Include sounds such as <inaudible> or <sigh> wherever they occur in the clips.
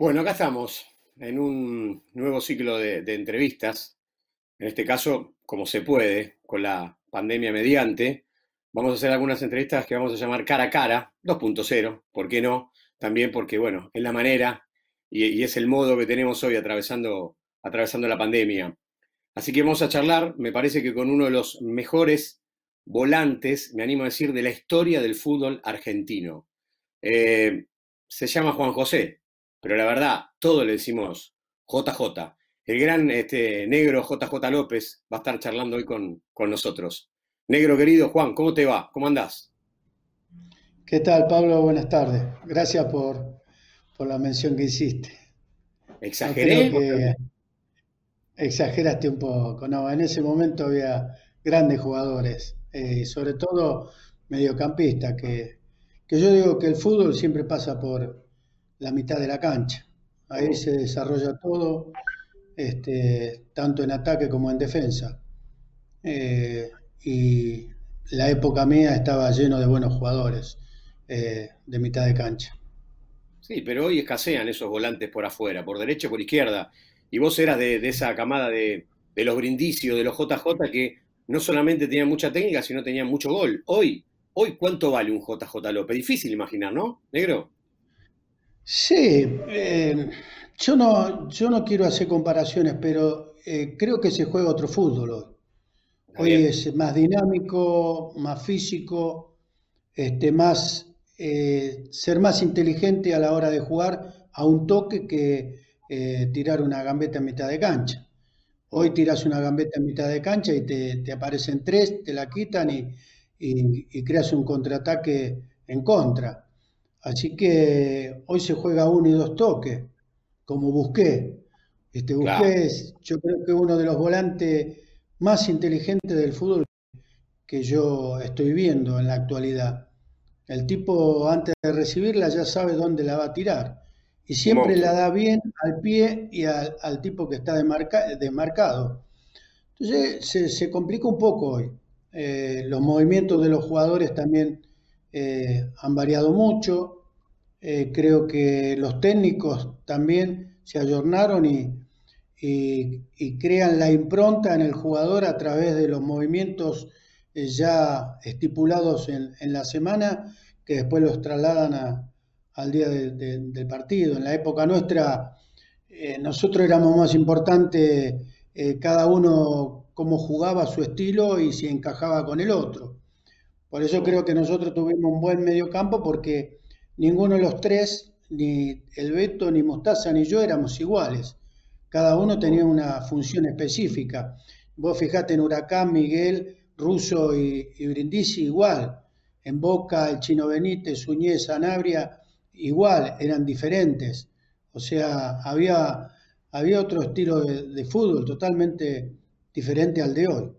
Bueno, acá estamos en un nuevo ciclo de, entrevistas. En este caso, como se puede, con la pandemia mediante, vamos a hacer algunas entrevistas que vamos a llamar cara a cara, 2.0, ¿por qué no? También porque, bueno, es la manera y, es el modo que tenemos hoy atravesando, la pandemia. Así que vamos a charlar, me parece que con uno de los mejores volantes, me animo a decir, de la historia del fútbol argentino. Eh, se llama Juan José, pero la verdad, todo le decimos JJ. El gran este, negro JJ López va a estar charlando hoy con, nosotros. Negro querido Juan, ¿cómo te va? ¿Cómo andás? ¿Qué tal, Pablo? Buenas tardes. Gracias por, la mención que hiciste. ¿Exageré? exageraste un poco. No, en ese momento había grandes jugadores, eh, sobre todo mediocampistas, que, que yo digo que el fútbol siempre pasa por, la mitad de la cancha. Ahí se desarrolla todo, este, tanto en ataque como en defensa. Eh, y la época mía estaba lleno de buenos jugadores eh, de mitad de cancha. Sí, pero hoy escasean esos volantes por afuera, por derecha y por izquierda. Y vos eras de, esa camada de, de, los brindicios, de los JJ, que no solamente tenían mucha técnica, sino tenían mucho gol. Hoy, hoy ¿cuánto vale un JJ López? Difícil imaginar, ¿no, negro? Sí, eh, yo, no, yo no quiero hacer comparaciones, pero eh, creo que se juega otro fútbol hoy. Hoy es más dinámico, más físico, este, más, eh, ser más inteligente a la hora de jugar a un toque que tirar una gambeta en mitad de cancha. Hoy tiras una gambeta en mitad de cancha y te, aparecen tres, te la quitan y, y creas un contraataque en contra. Así que hoy se juega uno y dos toques, como Busqué. Este Busqué es, yo creo que uno de los volantes más inteligentes del fútbol que yo estoy viendo en la actualidad. El tipo antes de recibirla ya sabe dónde la va a tirar y siempre la da bien al pie y al, tipo que está desmarcado. Entonces se, se, complica un poco hoy. Eh, los movimientos de los jugadores también eh, han variado mucho. Eh, creo que los técnicos también se ayornaron y, crean la impronta en el jugador a través de los movimientos eh, ya estipulados en, la semana, que después los trasladan al día del partido. En la época nuestra, nosotros éramos más importantes cada uno cómo jugaba su estilo y si encajaba con el otro. Por eso creo que nosotros tuvimos un buen mediocampo porque ninguno de los tres, ni el Beto, ni Mostaza, ni yo éramos iguales. Cada uno tenía una función específica. Vos fijate en Huracán, Miguel, Russo y, Brindisi igual. En Boca, el Chino Benítez, Uñez, Sanabria, igual, eran diferentes. O sea, había, había otro estilo de, de fútbol totalmente diferente al de hoy.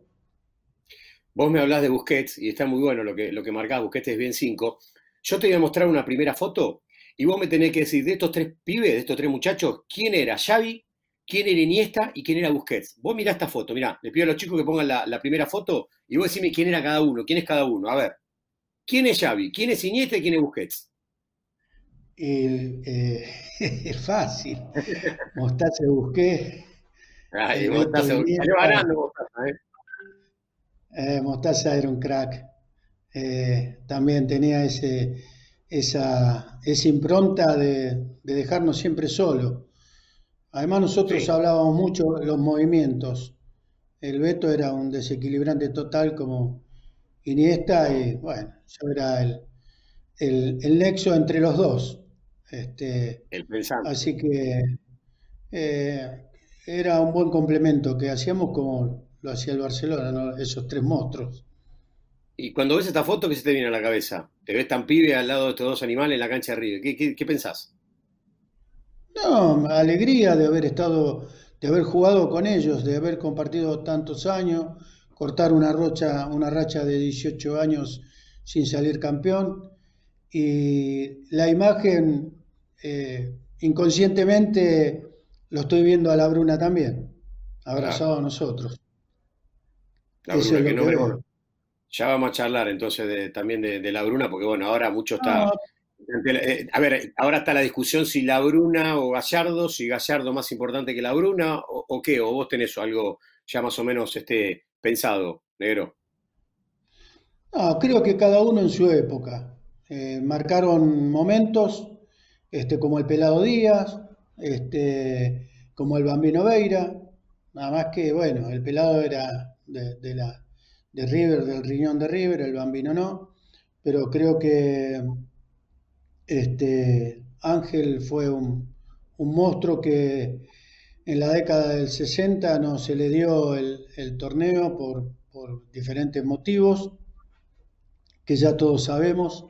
Vos me hablás de Busquets y está muy bueno lo que, lo que marcás, Busquets es bien 5. Yo te voy a mostrar una primera foto y vos me tenés que decir de estos tres pibes, de estos tres muchachos, quién era Xavi, quién era Iniesta y quién era Busquets. Vos mirá esta foto, mirá, le pido a los chicos que pongan la, primera foto y vos decime quién era cada uno, quién es cada uno. A ver, ¿quién es Xavi, quién es Iniesta y quién es Busquets? Eh, <laughs> es fácil. <laughs> Mostaza Busquets. Ay, Mostaza, salió ganando Mostaza, ¿eh? Eh, Mostaza era un crack. Eh, también tenía ese, esa, esa impronta de, dejarnos siempre solos. Además nosotros hablábamos mucho de los movimientos. El Beto era un desequilibrante total como Iniesta y bueno, yo era el, el, nexo entre los dos. Este, el pensante. Así que eh, era un buen complemento que hacíamos como lo hacía el Barcelona, esos tres monstruos. Y cuando ves esta foto, ¿qué se te viene a la cabeza? ¿Te ves tan pibe al lado de estos dos animales en la cancha de River? ¿Qué, pensás? No, alegría de haber estado, de haber jugado con ellos, de haber compartido tantos años, cortar una, rocha, una racha de 18 años sin salir campeón. Y la imagen, eh, inconscientemente, lo estoy viendo a la Bruna también, abrazado a nosotros. Ya vamos a charlar entonces también de, la Bruna, porque bueno, ahora mucho está Eh, a ver, ahora está la discusión si la Bruna o Gallardo, si Gallardo más importante que la Bruna o, qué, o vos tenés algo ya más o menos este, pensado, negro. No, creo que cada uno en su época. Eh, marcaron momentos este, como el Pelado Díaz, este, como el Bambino Veira, nada más que, bueno, el Pelado era de, la, de River, del riñón de River, el Bambino no, pero creo que este, Ángel fue un, monstruo que en la década del 60 no se le dio el, torneo por, diferentes motivos que ya todos sabemos.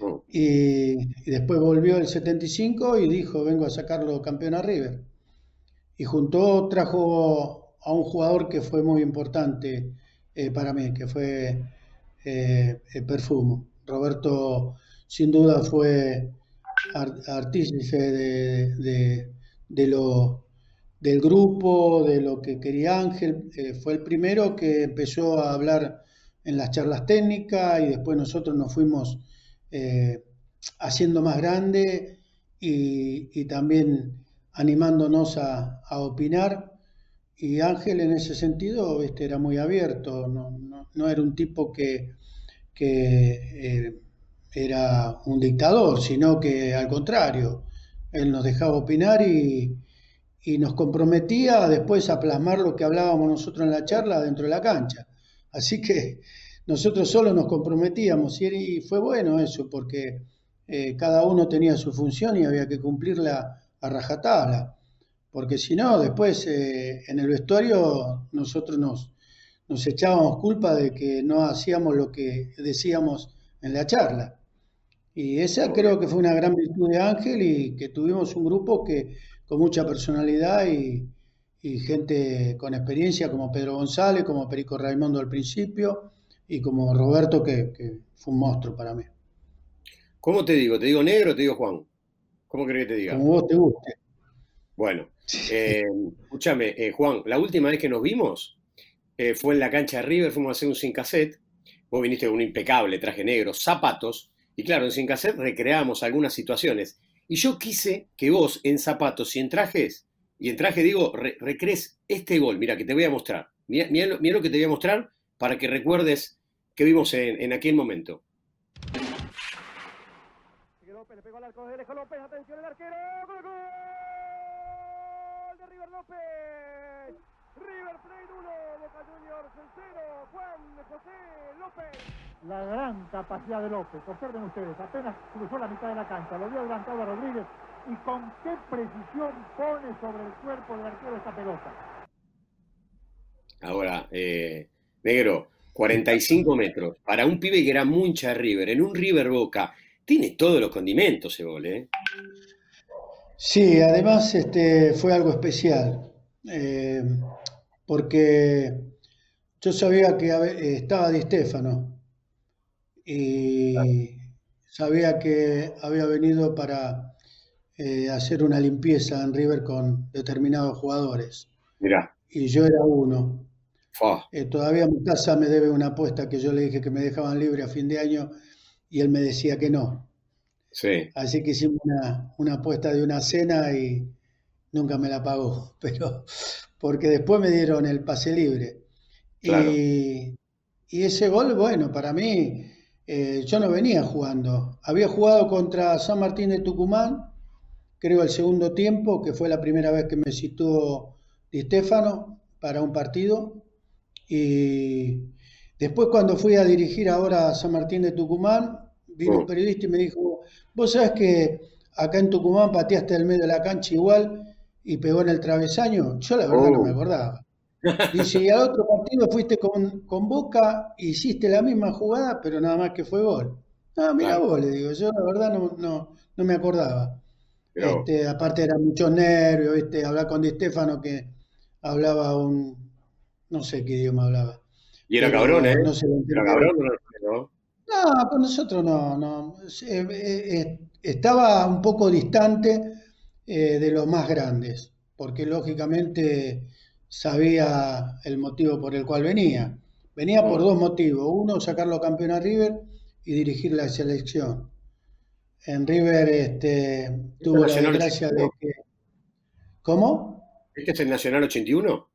Oh. Y, después volvió el 75 y dijo, vengo a sacarlo campeón a River. Y juntó, trajo a un jugador que fue muy importante eh, para mí, que fue eh, el Perfumo. Roberto sin duda fue artífice de, de, lo, del grupo, de lo que quería Ángel. Eh, fue el primero que empezó a hablar en las charlas técnicas y después nosotros nos fuimos eh, haciendo más grande y, también animándonos a, opinar. Y Ángel en ese sentido este, era muy abierto, no, era un tipo que, que eh, era un dictador, sino que al contrario, él nos dejaba opinar y, nos comprometía después a plasmar lo que hablábamos nosotros en la charla dentro de la cancha. Así que nosotros solo nos comprometíamos y, fue bueno eso, porque eh, cada uno tenía su función y había que cumplirla a rajatabla, porque si no, después eh, en el vestuario nosotros nos, nos echábamos culpa de que no hacíamos lo que decíamos en la charla. Y esa creo que fue una gran virtud de Ángel y que tuvimos un grupo que con mucha personalidad y, gente con experiencia como Pedro González, como Perico Raimundo al principio y como Roberto que, fue un monstruo para mí. ¿Cómo te digo? ¿Te digo negro o te digo Juan? ¿Cómo crees que te diga? Como vos te guste. Bueno, eh, escúchame, eh, Juan, la última vez que nos vimos eh, fue en la cancha de River, fuimos a hacer un sin cassette. Vos viniste con un impecable traje negro, zapatos, y claro, en Sin Cassette recreamos algunas situaciones. Y yo quise que vos en zapatos y en trajes, y en traje digo, recrees este gol. Mira, que te voy a mostrar. Mira, lo, que te voy a mostrar para que recuerdes que vimos en, en aquel momento. López, le pegó al arco de López, atención el arquero, gol, gol López. River Plate 1, Boca Juniors 0, Juan José López. La gran capacidad de López, observen ustedes, apenas cruzó la mitad de la cancha, lo vio adelantado a Rodríguez y con qué precisión pone sobre el cuerpo del arquero esta pelota. Ahora, eh, negro, 45 metros, para un pibe que era mucha River, en un River Boca, tiene todos los condimentos ese gol, ¿eh? Sí, además este, fue algo especial. Eh, porque yo sabía que estaba Di Stefano y sabía que había venido para eh, hacer una limpieza en River con determinados jugadores. Mira. Y yo era uno. Eh, todavía casa me debe una apuesta que yo le dije que me dejaban libre a fin de año y él me decía que no. Sí. Así que hicimos una, una apuesta de una cena y nunca me la pagó. <laughs> Pero porque después me dieron el pase libre. Y, ese gol, bueno, para mí, eh, yo no venía jugando. Había jugado contra San Martín de Tucumán, creo el segundo tiempo, que fue la primera vez que me citó Di Stefano para un partido. Y después cuando fui a dirigir ahora a San Martín de Tucumán, vino un oh. periodista y me dijo, vos sabés que acá en Tucumán pateaste el medio de la cancha igual y pegó en el travesaño, yo la verdad no me oh. acordaba. Dice, <laughs> y al otro partido fuiste con, con Boca, hiciste la misma jugada, pero nada más que fue gol. No, mira vos, le digo, yo la verdad no, no, no me acordaba. Este, aparte era mucho nervio, ¿viste? hablar con Di Stefano que hablaba un, no sé qué idioma hablaba. Y era cabrón, ¿eh? No se era cabrón, ¿no? No, con nosotros no, no. Eh, eh, estaba un poco distante eh, de los más grandes, porque lógicamente sabía el motivo por el cual venía. Venía por dos motivos. Uno, sacarlo campeón a River y dirigir la selección. En River este, tuvo la desgracia de que... ¿Cómo? ¿Este es el Nacional 81?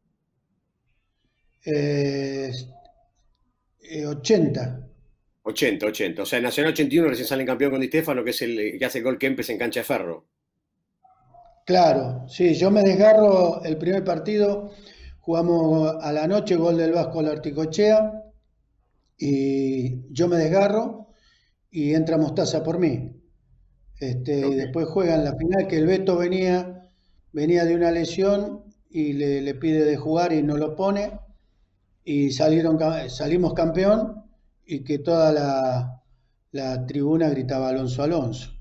Eh, 80. 80, 80. O sea, en Nacional 81 recién sale campeón con Di Stefano, que es el que hace gol Kempes en cancha de ferro. Claro, sí, yo me desgarro el primer partido, jugamos a la noche, gol del Vasco a la Articochea, y yo me desgarro y entra Mostaza por mí. Este, Después juegan la final que el Beto venía, venía de una lesión y le, pide de jugar y no lo pone. Y salieron, salimos campeón y que toda la, tribuna gritaba Alonso Alonso.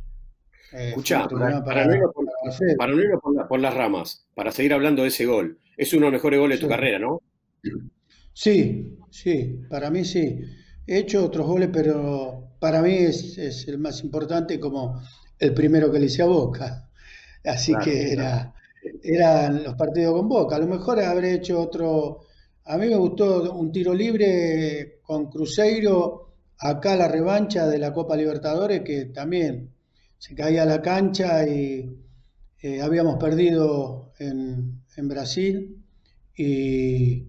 Eh, para, para, no por, por, las ramas, para seguir hablando de ese gol, es uno de los mejores goles de tu carrera, ¿no? Sí, sí, para mí sí. He hecho otros goles, pero para mí es, es el más importante como el primero que le hice a Boca. Así que era, eran los partidos con Boca. A lo mejor habré hecho otro. A mí me gustó un tiro libre con Cruzeiro, acá la revancha de la Copa Libertadores, que también se caía a la cancha y eh, habíamos perdido en, en Brasil y,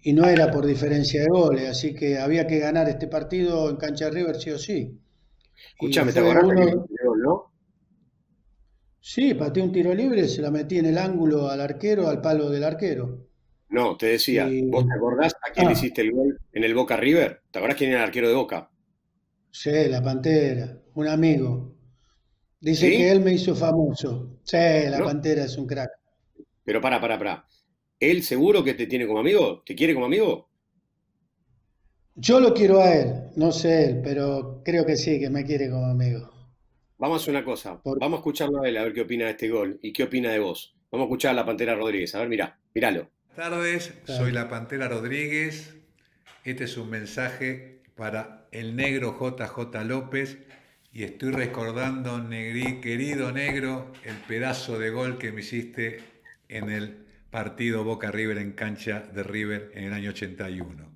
y, no era por diferencia de goles, así que había que ganar este partido en cancha River sí o sí. Escúchame, ¿te acordás uno... no? Sí, pateé un tiro libre, se la metí en el ángulo al arquero, al palo del arquero. No, te decía, ¿vos te acordás a quién le ah. hiciste el gol en el Boca River? ¿Te acordás quién era el arquero de Boca? Sí, la Pantera, un amigo. Dice que él me hizo famoso. Sí, la Pantera es un crack. Pero para, para, para. ¿Él seguro que te tiene como amigo? ¿Te quiere como amigo? Yo lo quiero a él, no sé él, pero creo que sí, que me quiere como amigo. Vamos a hacer una cosa. Vamos a escucharlo a él, a ver qué opina de este gol y qué opina de vos. Vamos a escuchar a la Pantera Rodríguez. A ver, mirá, míralo. Buenas tardes, soy la Pantera Rodríguez. Este es un mensaje para el negro JJ López y estoy recordando, negri, querido negro, el pedazo de gol que me hiciste en el partido Boca River en cancha de River en el año 81.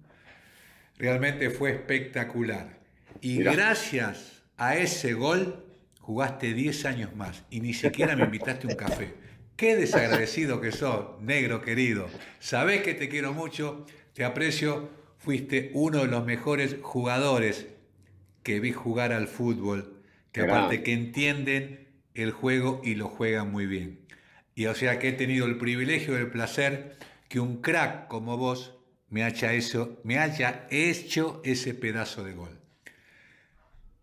Realmente fue espectacular. Y gracias a ese gol jugaste 10 años más y ni siquiera me invitaste un café. Qué desagradecido que sos, negro querido. Sabés que te quiero mucho, te aprecio, fuiste uno de los mejores jugadores que vi jugar al fútbol, que aparte que entienden el juego y lo juegan muy bien. Y o sea que he tenido el privilegio y el placer que un crack como vos me haya, eso, me haya hecho ese pedazo de gol.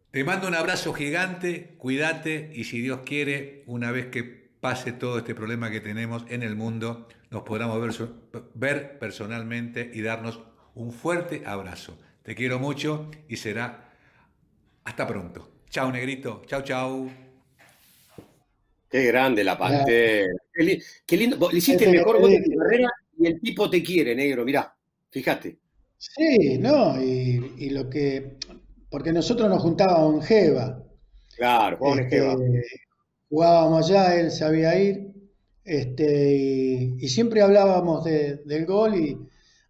Te mando un abrazo gigante, cuídate y si Dios quiere, una vez que pase todo este problema que tenemos en el mundo, nos podamos ver, ver personalmente y darnos un fuerte abrazo. Te quiero mucho y será hasta pronto. Chao, negrito. Chao, chao. Qué grande la pantera. Qué, lindo. Le hiciste el mejor gol de tu carrera y el tipo te quiere, negro. Mirá, fíjate. Sí, no, y, lo que. Porque nosotros nos juntábamos en Jeva. Claro, en Jeva. Jugábamos allá, él sabía ir. Este, y, siempre hablábamos del gol y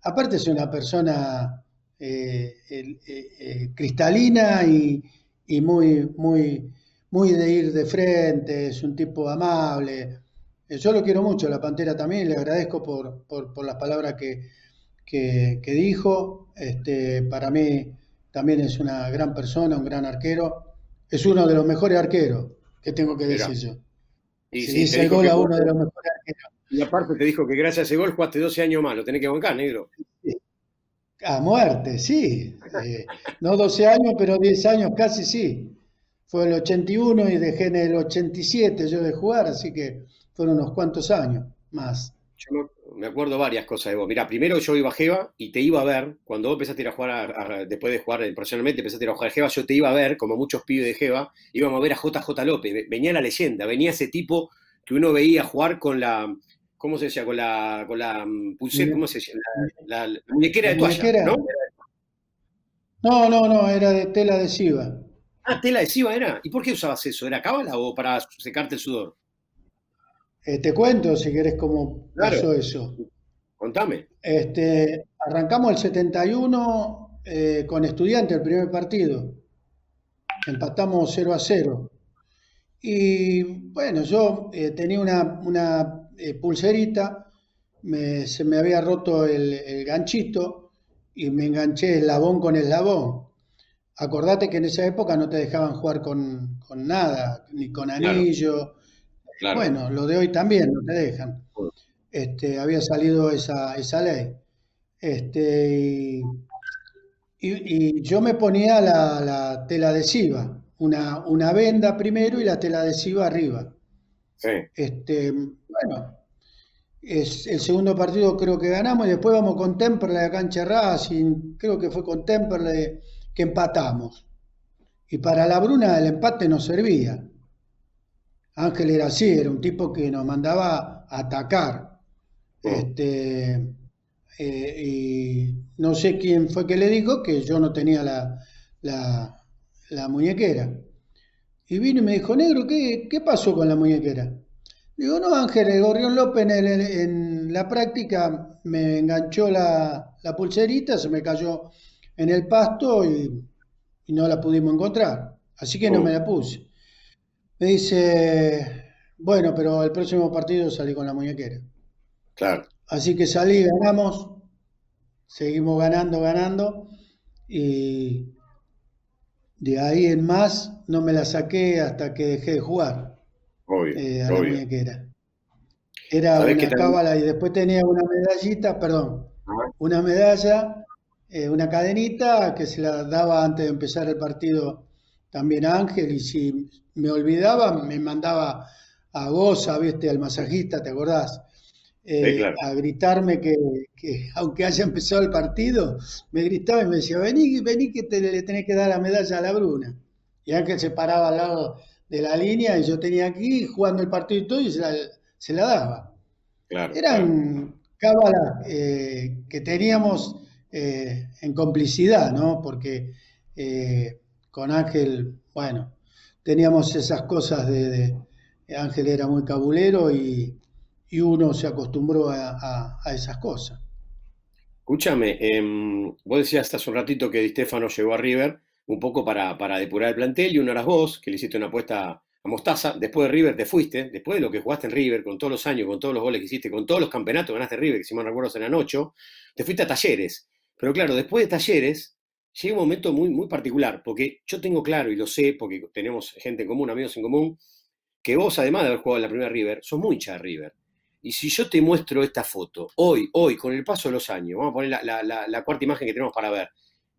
aparte es una persona eh, eh, eh, cristalina y, muy, muy, muy de ir de frente, es un tipo amable. Yo lo quiero mucho, la Pantera también, le agradezco por, las palabras que, que, dijo. Este, para mí también es una gran persona, un gran arquero. Es uno de los mejores arqueros, que tengo que decir yo. Y dice el gol a uno de los mejores arqueros. Y aparte te dijo que gracias a ese gol jugaste 12 años más, lo tenés que bancar, negro. A muerte, sí. Eh, no 12 años, pero 10 años casi sí. Fue el 81 y dejé en el 87 yo de jugar, así que fueron unos cuantos años más. Yo me acuerdo varias cosas de vos. Mira, primero yo iba a Jeva y te iba a ver, cuando vos empezaste a ir a jugar, después de jugar profesionalmente, empezaste a ir a jugar a Jeva, yo te iba a ver, como muchos pibes de Jeva, íbamos a ver a JJ López, venía la leyenda, venía ese tipo que uno veía jugar con la, ¿cómo se decía? Con la, con la mm, pulsera, ¿cómo se decía? La, muñequera de toalla, ¿no? No, no, no, era de tela adhesiva. Ah, tela adhesiva era. ¿Y por qué usabas eso? ¿Era cábala o para secarte el sudor? Eh, te cuento, si querés, cómo pasó eso. Contame. Este, arrancamos el 71 eh, con estudiante el primer partido. Empatamos 0 a 0. Y bueno, yo eh, tenía una, eh, pulserita, se me había roto el, ganchito y me enganché eslabón con eslabón. Acordate que en esa época no te dejaban jugar con, nada, ni con anillo. Bueno, lo de hoy también no te dejan. Este, había salido esa, esa ley. Este, y, yo me ponía la, tela adhesiva, una, una, venda primero y la tela adhesiva arriba. Sí. Este, bueno, es el segundo partido creo que ganamos y después vamos con Temperley a cancha Racing, creo que fue con Temperley que empatamos. Y para la Bruna el empate no servía. Ángel era así, era un tipo que nos mandaba a atacar. Oh. Este, eh, y no sé quién fue que le dijo que yo no tenía la, la, muñequera. Y vino y me dijo, negro, ¿qué, qué pasó con la muñequera? Digo, no, Ángel, el Gorrión López en, la práctica me enganchó la, pulserita, se me cayó en el pasto y, no la pudimos encontrar. Así que no oh. me la puse. Me dice, bueno, pero el próximo partido salí con la muñequera. Claro. Así que salí, ganamos, seguimos ganando, ganando, y de ahí en más no me la saqué hasta que dejé de jugar eh, a la muñequera. Era una cábala y después tenía una medallita, perdón, una medalla, eh, una cadenita que se la daba antes de empezar el partido también a Ángel y si me olvidaba me mandaba a Goza, viste, al masajista, ¿te acordás? Eh, a gritarme que, aunque haya empezado el partido, me gritaba y me decía, vení, vení que te, le tenés que dar la medalla a la Bruna. Y Ángel se paraba al lado de la línea y yo tenía aquí jugando el partido y todo y se la, daba. Eran cábalas eh, que teníamos eh, en complicidad, ¿no? Porque con Ángel, bueno, teníamos esas cosas de Ángel era muy cabulero y uno se acostumbró a, esas cosas. Escúchame, em, vos decías hace un ratito que Di Stefano llegó a River un poco para, para, depurar el plantel y uno eras vos, que le hiciste una apuesta a Mostaza. Después de River te fuiste, después de lo que jugaste en River, con todos los años, con todos los goles que hiciste, con todos los campeonatos que ganaste en River, que si mal recuerdo eran ocho, te fuiste a Talleres. Pero claro, después de Talleres llega un momento muy, muy particular, porque yo tengo claro y lo sé, porque tenemos gente en común, amigos en común, que vos, además de haber jugado en la primera River, sos muy hincha de River. Y si yo te muestro esta foto, hoy, hoy, con el paso de los años, vamos a poner la, cuarta imagen que tenemos para ver,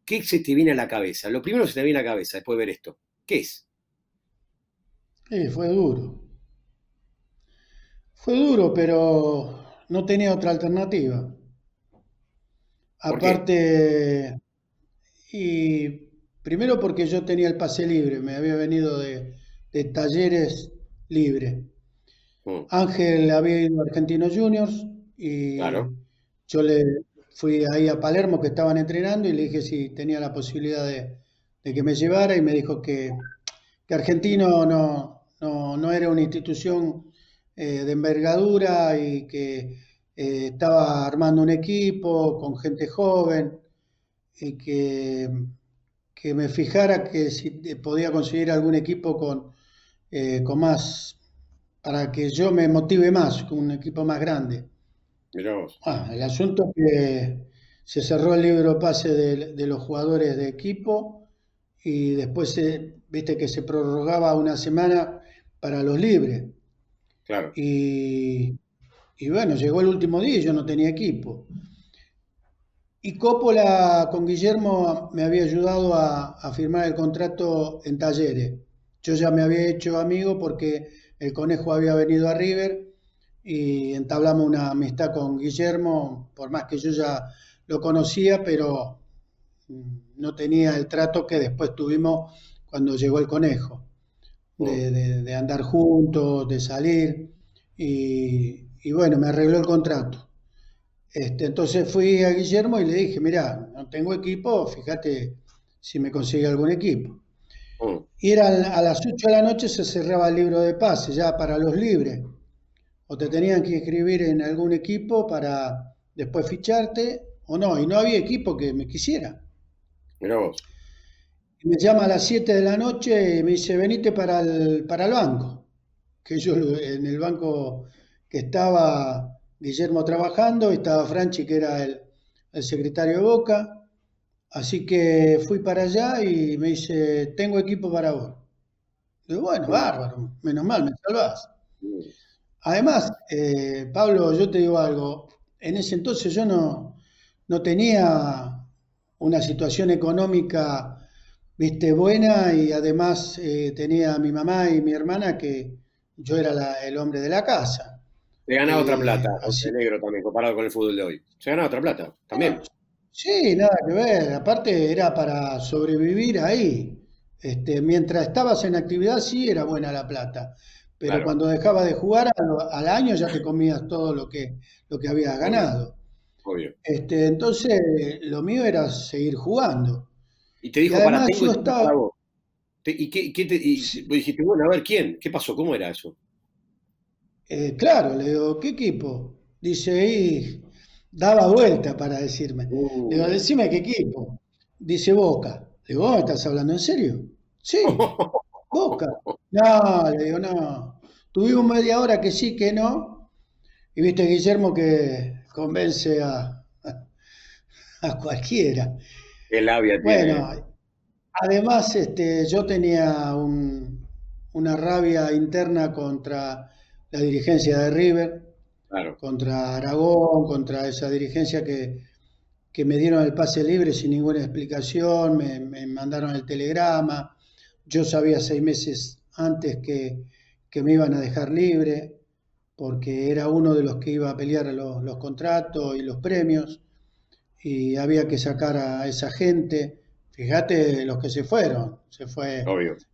¿qué se te viene a la cabeza? Lo primero que se te viene a la cabeza después de ver esto, ¿qué es? Sí, fue duro. Fue duro, pero no tenía otra alternativa. Aparte, y primero porque yo tenía el pase libre, me había venido de, de talleres libre. Mm. Ángel había ido a Argentinos Juniors y yo le fui ahí a Palermo que estaban entrenando y le dije si tenía la posibilidad de, que me llevara y me dijo que, Argentino no, no, era una institución eh, de envergadura y que eh, estaba armando un equipo con gente joven y que, que me fijara que si podía conseguir algún equipo con, eh, con más para que yo me motive más con un equipo más grande. Ah, el asunto es que se cerró el libro pase de, los jugadores de equipo y después se, viste que se prorrogaba una semana para los libres. Claro. Y, bueno, llegó el último día y yo no tenía equipo. Y Coppola con Guillermo me había ayudado a, a firmar el contrato en talleres. Yo ya me había hecho amigo porque el conejo había venido a River y entablamos una amistad con Guillermo, por más que yo ya lo conocía, pero no tenía el trato que después tuvimos cuando llegó el conejo, de, andar juntos, de salir, y, bueno, me arregló el contrato. Este, entonces fui a Guillermo y le dije, mira, no tengo equipo, fíjate si me consigue algún equipo. Y era a las 8 de la noche se cerraba el libro de pase ya para los libres. O te tenían que inscribir en algún equipo para después ficharte o no. Y no había equipo que me quisiera. me llama a las 7 de la noche y me dice, venite para el, para el banco. Que yo en el banco que estaba Guillermo trabajando estaba Franchi, que era el, el secretario de Boca. Así que fui para allá y me dice, tengo equipo para vos. Digo, bueno, bárbaro, menos mal, me salvás. Además, eh, Pablo, yo te digo algo, en ese entonces yo no, no tenía una situación económica, viste, buena y además eh, tenía a mi mamá y mi hermana que yo era el hombre de la casa. Se ganaba otra eh, plata, José Negro también, comparado con el fútbol de hoy. Se ganaba otra plata, también. Sí, nada que ver. Aparte era para sobrevivir ahí. Este, mientras estabas en actividad sí era buena la plata. Pero cuando dejabas de jugar al, año ya te comías todo lo que, lo que habías ganado. Obvio. Este, entonces lo mío era seguir jugando. Y te dijo, para yo estaba... ¿Y qué, qué te, y dijiste, bueno, a ver, ¿quién? ¿Qué pasó? ¿Cómo era eso? Eh, claro, le digo, ¿qué equipo? Dice, y daba vuelta para decirme. Le digo, uh. decime qué equipo. Dice Boca. Le digo, ¿estás hablando en serio? Sí, <laughs> Boca. No, le digo, no. Tuvimos media hora que sí, que no. Y viste, Guillermo, que convence a, a cualquiera. Qué labia tiene. Bueno, además, este, yo tenía un, una rabia interna contra la dirigencia de River contra Aragón, contra esa dirigencia que, me dieron el pase libre sin ninguna explicación, me, mandaron el telegrama, yo sabía seis meses antes que, me iban a dejar libre, porque era uno de los que iba a pelear los, los contratos y los premios, y había que sacar a esa gente. Fíjate los que se fueron, se fue.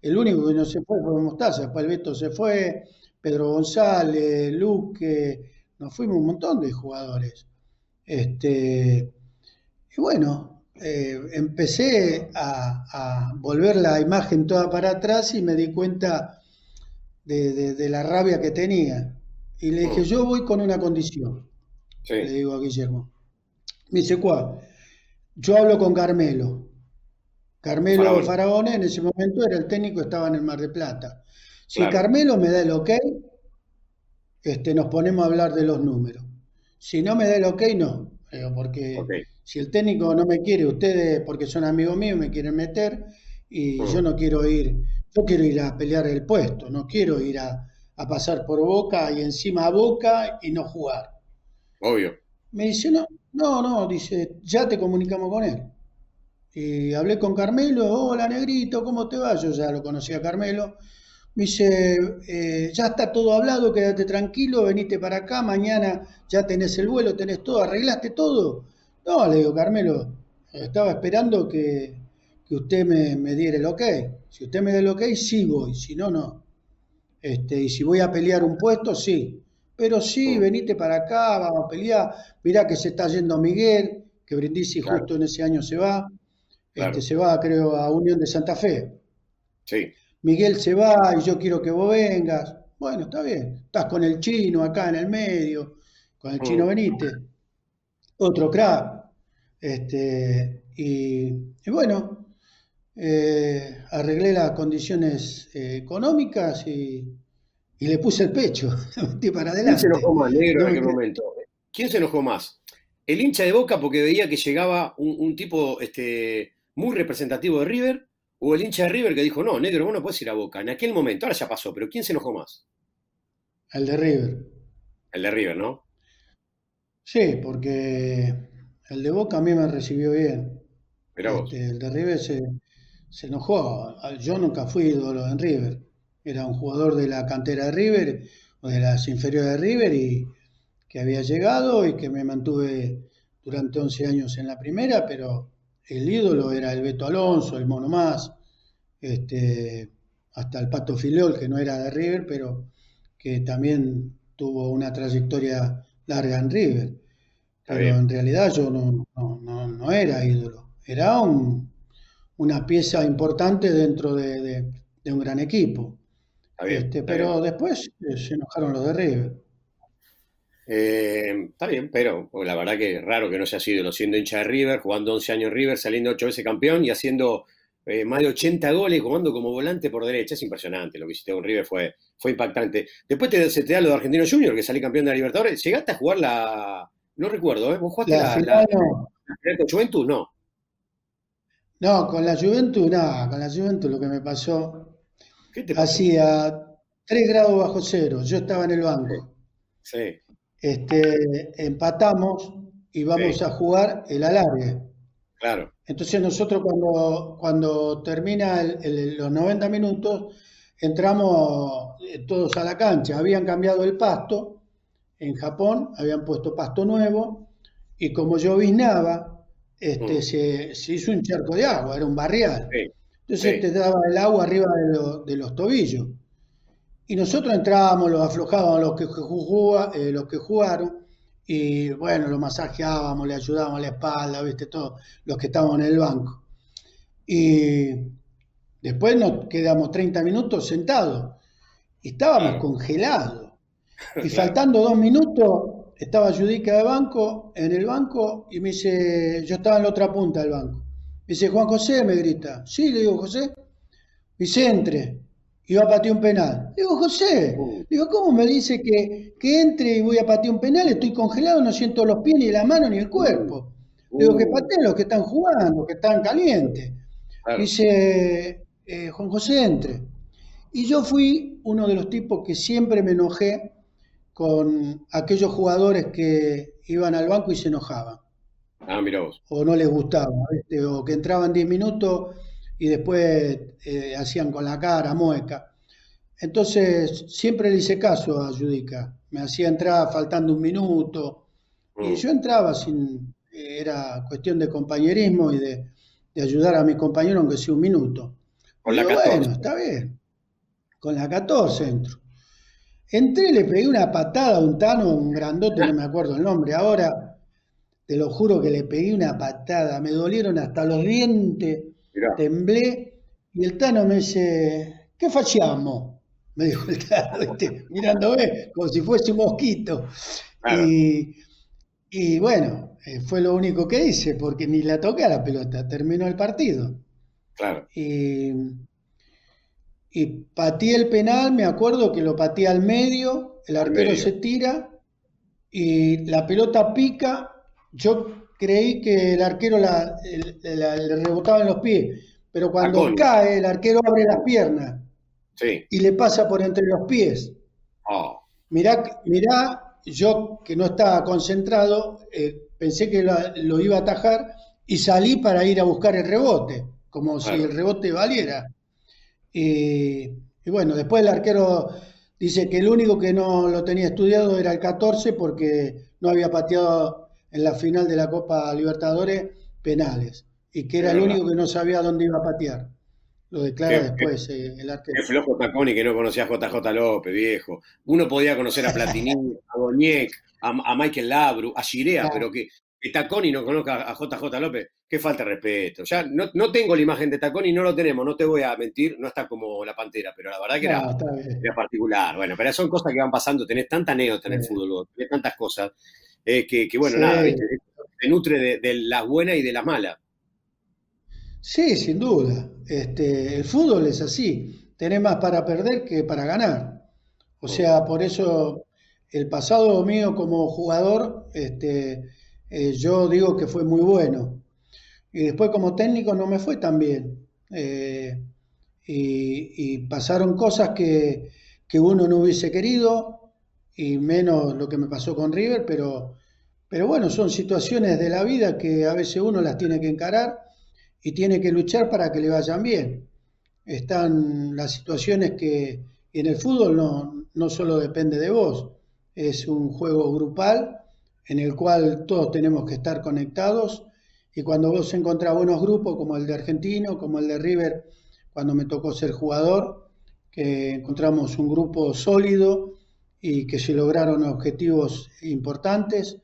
El único que no se fue fue Mostaza, después el Beto se fue, Pedro González, Luque, nos fuimos un montón de jugadores. Este, y bueno, eh, empecé a, volver la imagen toda para atrás y me di cuenta de, la rabia que tenía. Y le dije, yo voy con una condición. Le digo a Guillermo. Me dice, ¿cuál? Yo hablo con Carmelo. Carmelo Faraón. en ese momento era el técnico, estaba en el Mar de Plata. Si Carmelo me da el ok, este, nos ponemos a hablar de los números. Si no me da el ok, no. porque si el técnico no me quiere, ustedes, porque son amigos míos, me quieren meter y mm. yo no quiero ir, yo quiero ir a pelear el puesto, no quiero ir a, pasar por boca y encima a boca y no jugar. Obvio. Me dice, no, no, no, dice, ya te comunicamos con él. Y hablé con Carmelo, hola negrito, ¿cómo te va? Yo ya lo conocía a Carmelo. Me dice, eh, ya está todo hablado, quédate tranquilo, venite para acá, mañana ya tenés el vuelo, tenés todo, arreglaste todo. No, le digo, Carmelo, estaba esperando que, usted me, diera el ok. Si usted me da el ok, sí voy, si no, no. Este, y si voy a pelear un puesto, sí. Pero sí, oh. venite para acá, vamos a pelear. Mirá que se está yendo Miguel, que Brindisi justo en ese año se va. Este, se va, creo, a Unión de Santa Fe. Sí. Miguel se va y yo quiero que vos vengas. Bueno, está bien. Estás con el chino acá en el medio, con el chino mm. Benítez. Otro crack. Este, y, bueno, eh, arreglé las condiciones eh, económicas y, le puse el pecho. <laughs> para adelante. ¿Quién se enojó más, negro, en aquel momento? ¿Quién se enojó más? El hincha de Boca porque veía que llegaba un, un tipo este, muy representativo de River Hubo el hincha de River que dijo, no, negro, vos no puedes ir a Boca. En aquel momento, ahora ya pasó, pero ¿quién se enojó más? El de River. El de River, ¿no? Sí, porque el de Boca a mí me recibió bien. Pero este, el de River se, enojó. Yo nunca fui ídolo en River. Era un jugador de la cantera de River o de las inferiores de River y que había llegado y que me mantuve durante 11 años en la primera, pero el ídolo era el Beto Alonso, el Mono Más, este, hasta el Pato Filiol, que no era de River, pero que también tuvo una trayectoria larga en River. Pero en realidad yo no, era ídolo, era una pieza importante dentro de, un gran equipo. este, pero después eh, se enojaron los de River. Eh, está bien, pero la verdad que raro que no se ha sido siendo hincha de River, jugando 11 años River, saliendo 8 veces campeón y haciendo eh, más de 80 goles jugando como volante por derecha. Es impresionante lo que hiciste con River, fue, fue impactante. Después te, se te da lo de Argentino Junior, que salí campeón de la Libertadores. ¿Llegaste a jugar la.? No recuerdo, ¿eh? ¿Vos jugaste la, la, con Juventus? No. No, con la Juventus, nada. Con la Juventus lo que me pasó. ¿Qué te pasó? Hacía 3 grados bajo cero. Yo estaba en el banco. Sí. Este, empatamos y vamos a jugar el alargue. Claro. Entonces nosotros cuando, cuando termina los 90 minutos, entramos eh, todos a la cancha. Habían cambiado el pasto en Japón, habían puesto pasto nuevo y como lloviznaba, este, mm. se, hizo un charco de agua, era un barrial. Entonces te daba el agua arriba de, los tobillos. Y nosotros entrábamos, los aflojábamos los que, eh, los que jugaron y bueno, lo masajeábamos, le ayudábamos a la espalda, viste, todos los que estábamos en el banco. Y después nos quedamos 30 minutos sentados y estábamos congelados. <laughs> Y faltando dos minutos, estaba Judica de banco, en el banco, y me dice, yo estaba en la otra punta del banco. Me dice, Juan José, me grita. Sí, le digo, José. Vicente, iba a patear un penal. Digo, José, uh. digo, ¿cómo me dice que, que, entre y voy a patear un penal? Estoy congelado, no siento los pies, ni la mano, ni el cuerpo. Digo, que pateen los que están jugando, que están calientes. Dice, eh, Juan José, entre. Y yo fui uno de los tipos que siempre me enojé con aquellos jugadores que iban al banco y se enojaban. Ah, mira vos. O no les gustaba, o que entraban 10 minutos y después eh, hacían con la cara, mueca. Entonces, siempre le hice caso a Judica. Me hacía entrar faltando un minuto. Y mm. yo entraba sin. Era cuestión de compañerismo y de, ayudar a mi compañero, aunque sea un minuto. Con la 14. Bueno, está bien. Con la 14 entro. Entré, le pegué una patada a un Tano, un grandote, no me acuerdo el nombre ahora. Te lo juro que le pegué una patada. Me dolieron hasta los dientes temblé y el Tano me dice, ¿qué facciamo? Me dijo el Tano, <laughs> mirándome como si fuese un mosquito. Y, bueno, eh, fue lo único que hice, porque ni la toqué a la pelota, terminó el partido. Claro. Y, y pateé el penal, me acuerdo que lo pateé al medio, el arquero se tira y la pelota pica. Yo creí que el arquero la, le rebotaba en los pies, pero cuando cae, el arquero abre las piernas y le pasa por entre los pies. Oh. Mirá, yo que no estaba concentrado, eh, pensé que lo, iba a atajar y salí para ir a buscar el rebote, como si el rebote valiera. Y, y bueno, después el arquero dice que el único que no lo tenía estudiado era el 14 porque no había pateado en la final de la Copa Libertadores penales y que era el único que no sabía dónde iba a patear. Lo declara después eh, el arquero. Qué flojo Taconi que no conocía a JJ López, viejo. Uno podía conocer a Platini, a Doñek, a, Michael Labru, a Girea, pero que, Taconi no conozca a JJ López, qué falta de respeto. Ya no, no tengo la imagen de Taconi, no lo tenemos, no te voy a mentir, no está como la pantera, pero la verdad que era, particular. Bueno, pero son cosas que van pasando, tenés tanta anécdota en el fútbol, tenés tantas cosas eh, que, bueno, nada, se nutre de, la buena y de la mala. Sí, sin duda. Este, el fútbol es así. Tenés más para perder que para ganar. O sea, por eso el pasado mío como jugador, este, eh, yo digo que fue muy bueno. Y después como técnico no me fue tan bien. Eh, y, pasaron cosas que, que uno no hubiese querido, y menos lo que me pasó con River, pero, pero bueno, son situaciones de la vida que a veces uno las tiene que encarar y tiene que luchar para que le vayan bien. Están las situaciones que en el fútbol no, no solo depende de vos, es un juego grupal en el cual todos tenemos que estar conectados y cuando vos encontrás buenos grupos como el de Argentino, como el de River, cuando me tocó ser jugador, que encontramos un grupo sólido, y que se lograron objetivos importantes.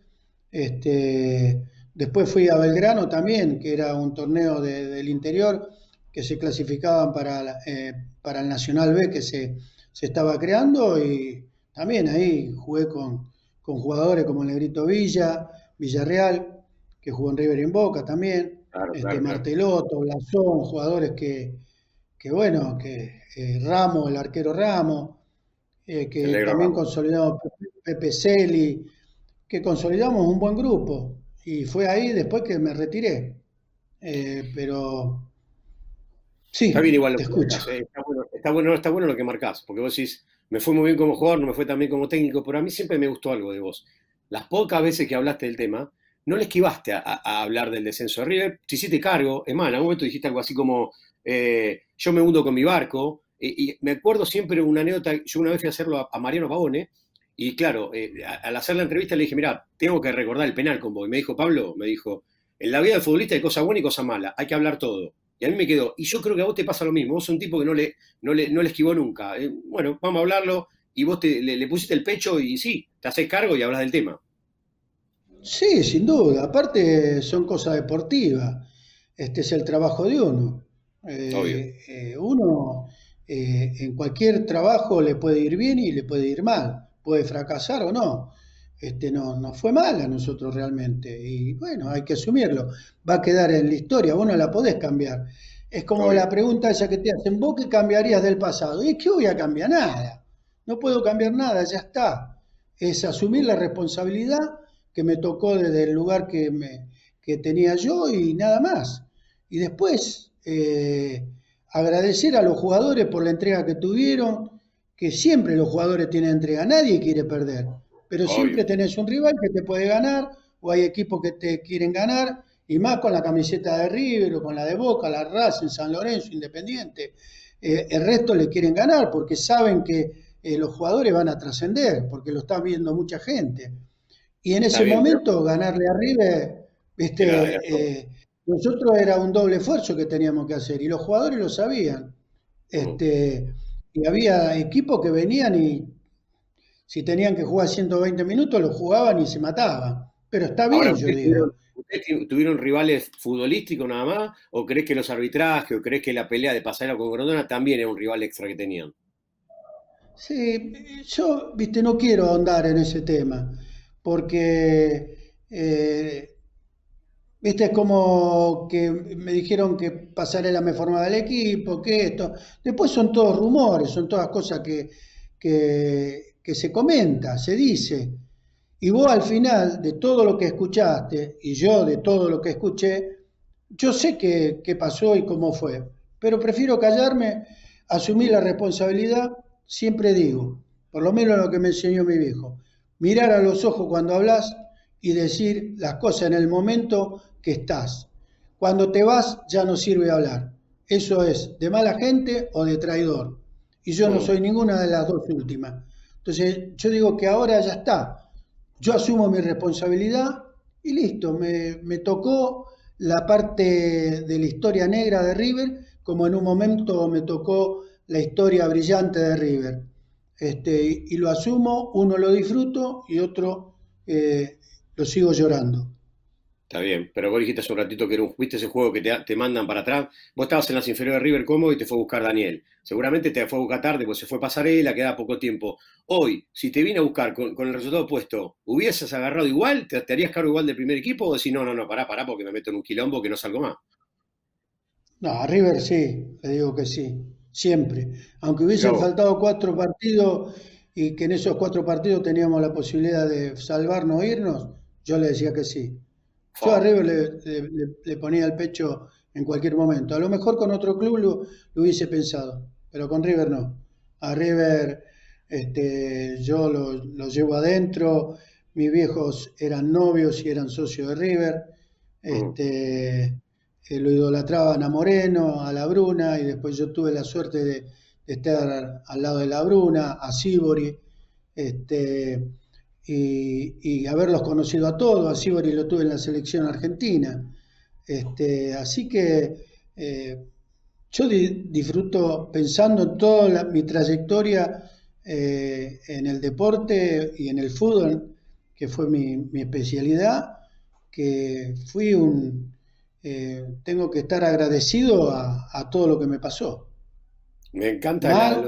Este, después fui a Belgrano también, que era un torneo del interior, que se clasificaban para, eh, para el Nacional B que se, estaba creando y también ahí jugué con, con jugadores como Negrito Villa, Villarreal, que jugó en River y en Boca también. este, Martelotto, Blasón, jugadores que, que bueno, que eh, Ramos, el arquero Ramos, eh, que también consolidamos Pepe Celi, que consolidamos un buen grupo. Y fue ahí después que me retiré. Eh, pero sí, está bien igual lo te está, bueno, está, bueno, está bueno lo que marcás, porque vos decís, me fue muy bien como jugador, no me fue tan bien como técnico, pero a mí siempre me gustó algo de vos. Las pocas veces que hablaste del tema, no le esquivaste a, hablar del descenso de River, te hiciste cargo, es más, en algún momento dijiste algo así como, eh, yo me hundo con mi barco, y, me acuerdo siempre una anécdota, yo una vez fui a hacerlo a, Mariano Pavone, y claro, eh, al hacer la entrevista le dije, mira, tengo que recordar el penal con vos, y me dijo, Pablo, me dijo, en la vida del futbolista hay cosa buena y cosa mala, hay que hablar todo. Y a mí me quedó, y yo creo que a vos te pasa lo mismo, vos sos un tipo que no le, no le, no le esquivó nunca. Eh, bueno, vamos a hablarlo, y vos te, le, pusiste el pecho y sí, te haces cargo y hablas del tema. Sí, sin duda. Aparte son cosas deportivas. Este es el trabajo de uno. Eh, eh, uno eh, en cualquier trabajo le puede ir bien y le puede ir mal. Puede fracasar o no. Este, no, no fue mal a nosotros realmente. Y bueno, hay que asumirlo. Va a quedar en la historia. Vos no la podés cambiar. Es como la pregunta esa que te hacen, ¿vos qué cambiarías del pasado? ¿Y qué voy a cambiar? Nada. No puedo cambiar nada, ya está. Es asumir la responsabilidad que me tocó desde el lugar que, me, tenía yo y nada más. Y después, eh, agradecer a los jugadores por la entrega que tuvieron, que siempre los jugadores tienen entrega, nadie quiere perder, pero siempre tenés un rival que te puede ganar, o hay equipos que te quieren ganar, y más con la camiseta de River o con la de Boca, la Racing, San Lorenzo, Independiente. Eh, el resto le quieren ganar porque saben que eh, los jugadores van a trascender, porque lo está viendo mucha gente. Y en ese momento ganarle a River, eh, nosotros era un doble esfuerzo que teníamos que hacer y los jugadores lo sabían. Este, y había equipos que venían y si tenían que jugar 120 minutos, lo jugaban y se mataban. Pero está bien, yo digo. ¿Ustedes tuvieron rivales futbolísticos nada más? ¿O crees que los arbitrajes, o crees que la pelea de Pasarela con Grondona también era un rival extra que tenían? Sí, yo, viste, no quiero ahondar en ese tema, porque, eh, viste, es como que me dijeron que Pasarela me formaba el equipo, que esto. Después son todos rumores, son todas cosas que, que, se comenta, se dice. Y vos al final de todo lo que escuchaste, y yo de todo lo que escuché, yo sé qué pasó y cómo fue, pero prefiero callarme, asumir la responsabilidad siempre digo, por lo menos lo que me enseñó mi viejo, mirar a los ojos cuando hablas y decir las cosas en el momento que estás. Cuando te vas ya no sirve hablar. Eso es de mala gente o de traidor. Y yo no soy ninguna de las dos últimas. Entonces yo digo que ahora ya está. Yo asumo mi responsabilidad y listo. Me, me tocó la parte de la historia negra de River, como en un momento me tocó la historia brillante de River. Este, y lo asumo, uno lo disfruto y otro eh, lo sigo llorando. Está bien, pero vos dijiste hace un ratito que era un, viste ese juego que te, mandan para atrás. Vos estabas en las inferiores de River cómodo y te fue a buscar Daniel. Seguramente te fue a buscar tarde, pues se fue pasarela, queda poco tiempo. Hoy, si te vine a buscar con, el resultado opuesto, ¿hubieses agarrado igual? ¿Te, harías cargo igual del primer equipo? O decís, no, no, no, pará, pará, porque me meto en un quilombo que no salgo más. No, a River sí, le digo que sí siempre. Aunque hubiesen faltado cuatro partidos y que en esos cuatro partidos teníamos la posibilidad de salvarnos o irnos, yo le decía que sí. Yo a River le, ponía el pecho en cualquier momento. A lo mejor con otro club lo, hubiese pensado, pero con River no. A River este, yo lo, llevo adentro, mis viejos eran novios y eran socios de River. Este, lo idolatraban a Moreno, a La Bruna, y después yo tuve la suerte de, estar al lado de La Bruna, a Sibori, este, y, haberlos conocido a todos. A Sibori lo tuve en la selección argentina. Este, así que eh, yo disfruto pensando en toda mi trayectoria eh, en el deporte y en el fútbol, que fue mi especialidad, que fui un, eh, tengo que estar agradecido a, todo lo que me pasó. Me encanta.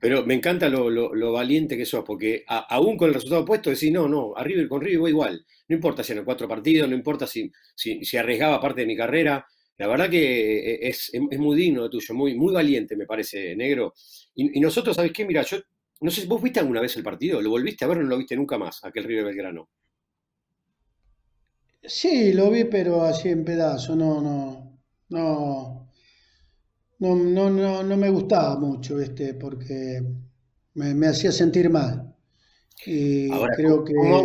Pero me encanta lo, valiente que sos, porque aún con el resultado opuesto decís, no, no, a River con River voy igual. No importa si el cuatro partidos, no importa si, si, arriesgaba parte de mi carrera. La verdad que eh, es, es, muy digno tuyo, muy, valiente, me parece, negro. Y, nosotros, ¿sabes qué? Mira, yo no sé, ¿vos viste alguna vez el partido? ¿Lo volviste a ver o no lo viste nunca más, aquel River Belgrano? Sí, lo vi, pero así en pedazos, no, no, no, no, no, no, no me gustaba mucho, este, porque me, hacía sentir mal. Y creo que... ¿cómo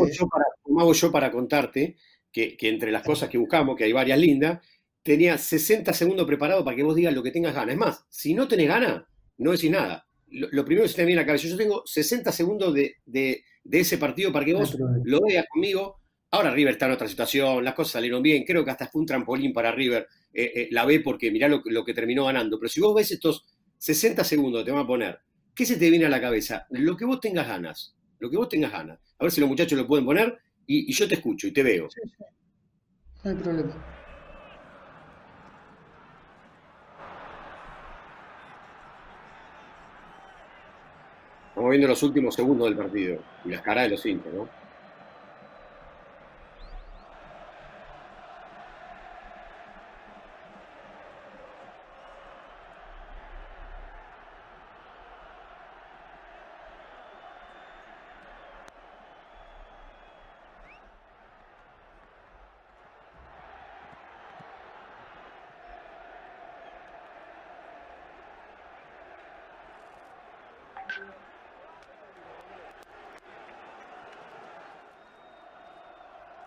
hago, yo para, contarte que, entre las cosas que buscamos, que hay varias lindas, tenía 60 segundos preparados para que vos digas lo que tengas ganas? Es más, si no tenés ganas, no decís nada. Lo, primero que se te viene a la cabeza, yo tengo 60 segundos de, de, de ese partido para que vos lo veas conmigo Ahora River está en otra situación, las cosas salieron bien, creo que hasta fue un trampolín para River, eh, eh, la ve porque mirá lo, que terminó ganando. Pero si vos ves estos 60 segundos que te van a poner, ¿qué se te viene a la cabeza? Lo que vos tengas ganas, lo que vos tengas ganas. A ver si los muchachos lo pueden poner y, yo te escucho y te veo. Sí, sí. No hay problema. Estamos viendo los últimos segundos del partido y las caras de los hinchas, ¿no?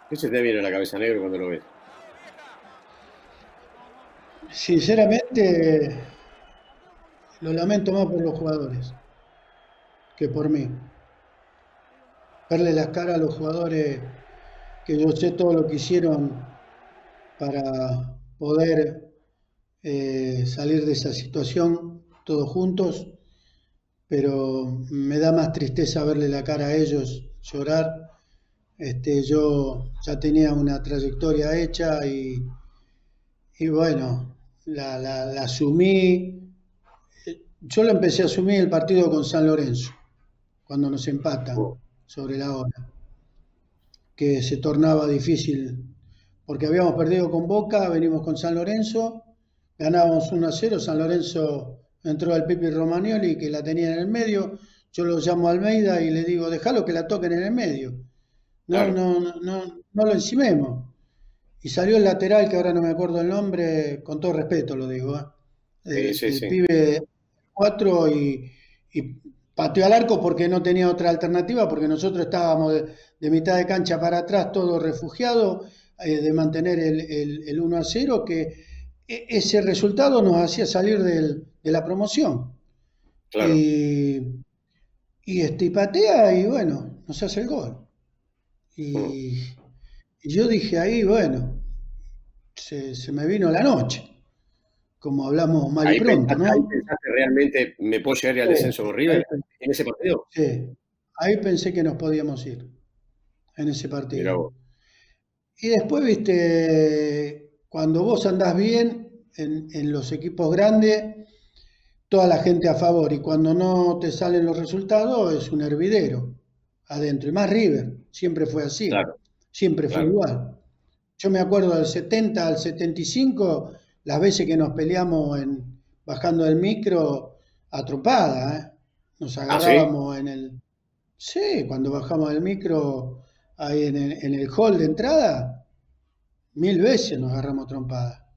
¿Qué se te viene la cabeza negro cuando lo ves? Sinceramente, lo lamento más por los jugadores que por mí. Verle las caras a los jugadores que yo sé todo lo que hicieron para poder eh, salir de esa situación todos juntos, pero me da más tristeza verle la cara a ellos llorar este, yo ya tenía una trayectoria hecha y, y bueno, la, la, asumí. Yo lo empecé a asumir el partido con San Lorenzo, cuando nos empatan oh. sobre la hora, que se tornaba difícil, porque habíamos perdido con Boca, venimos con San Lorenzo, ganábamos 1 a 0, San Lorenzo entró al Pipi Romagnoli que la tenía en el medio, yo lo llamo a Almeida y le digo, déjalo que la toquen en el medio no, no, no, no lo encimemos. Y salió el lateral, que ahora no me acuerdo el nombre, con todo respeto lo digo. ¿eh? el, pibe 4 y, pateó al arco porque no tenía otra alternativa, porque nosotros estábamos de, mitad de cancha para atrás, todos refugiados, eh, de mantener el, 1 a 0, que e, ese resultado nos hacía salir de la promoción. Y, y, este, y patea y bueno, nos hace el gol. Y, yo dije ahí, bueno, se, me vino la noche, como hablamos mal y pronto, ¿no? Ahí pensaste realmente, ¿me puedo llegar al descenso con River en ese partido? Sí, ahí pensé que nos podíamos ir en ese partido. Y después, viste, cuando vos andás bien en, en, los equipos grandes, toda la gente a favor, y cuando no te salen los resultados es un hervidero adentro. Y más River, siempre fue así. Siempre fue igual. Yo me acuerdo del 70 al 75, las veces que nos peleamos en, bajando del micro atropada, ¿eh? Nos ¿Ah, agarrábamos en el... Sí, cuando bajamos del micro ahí en el, hall de entrada, mil veces nos agarramos trompada.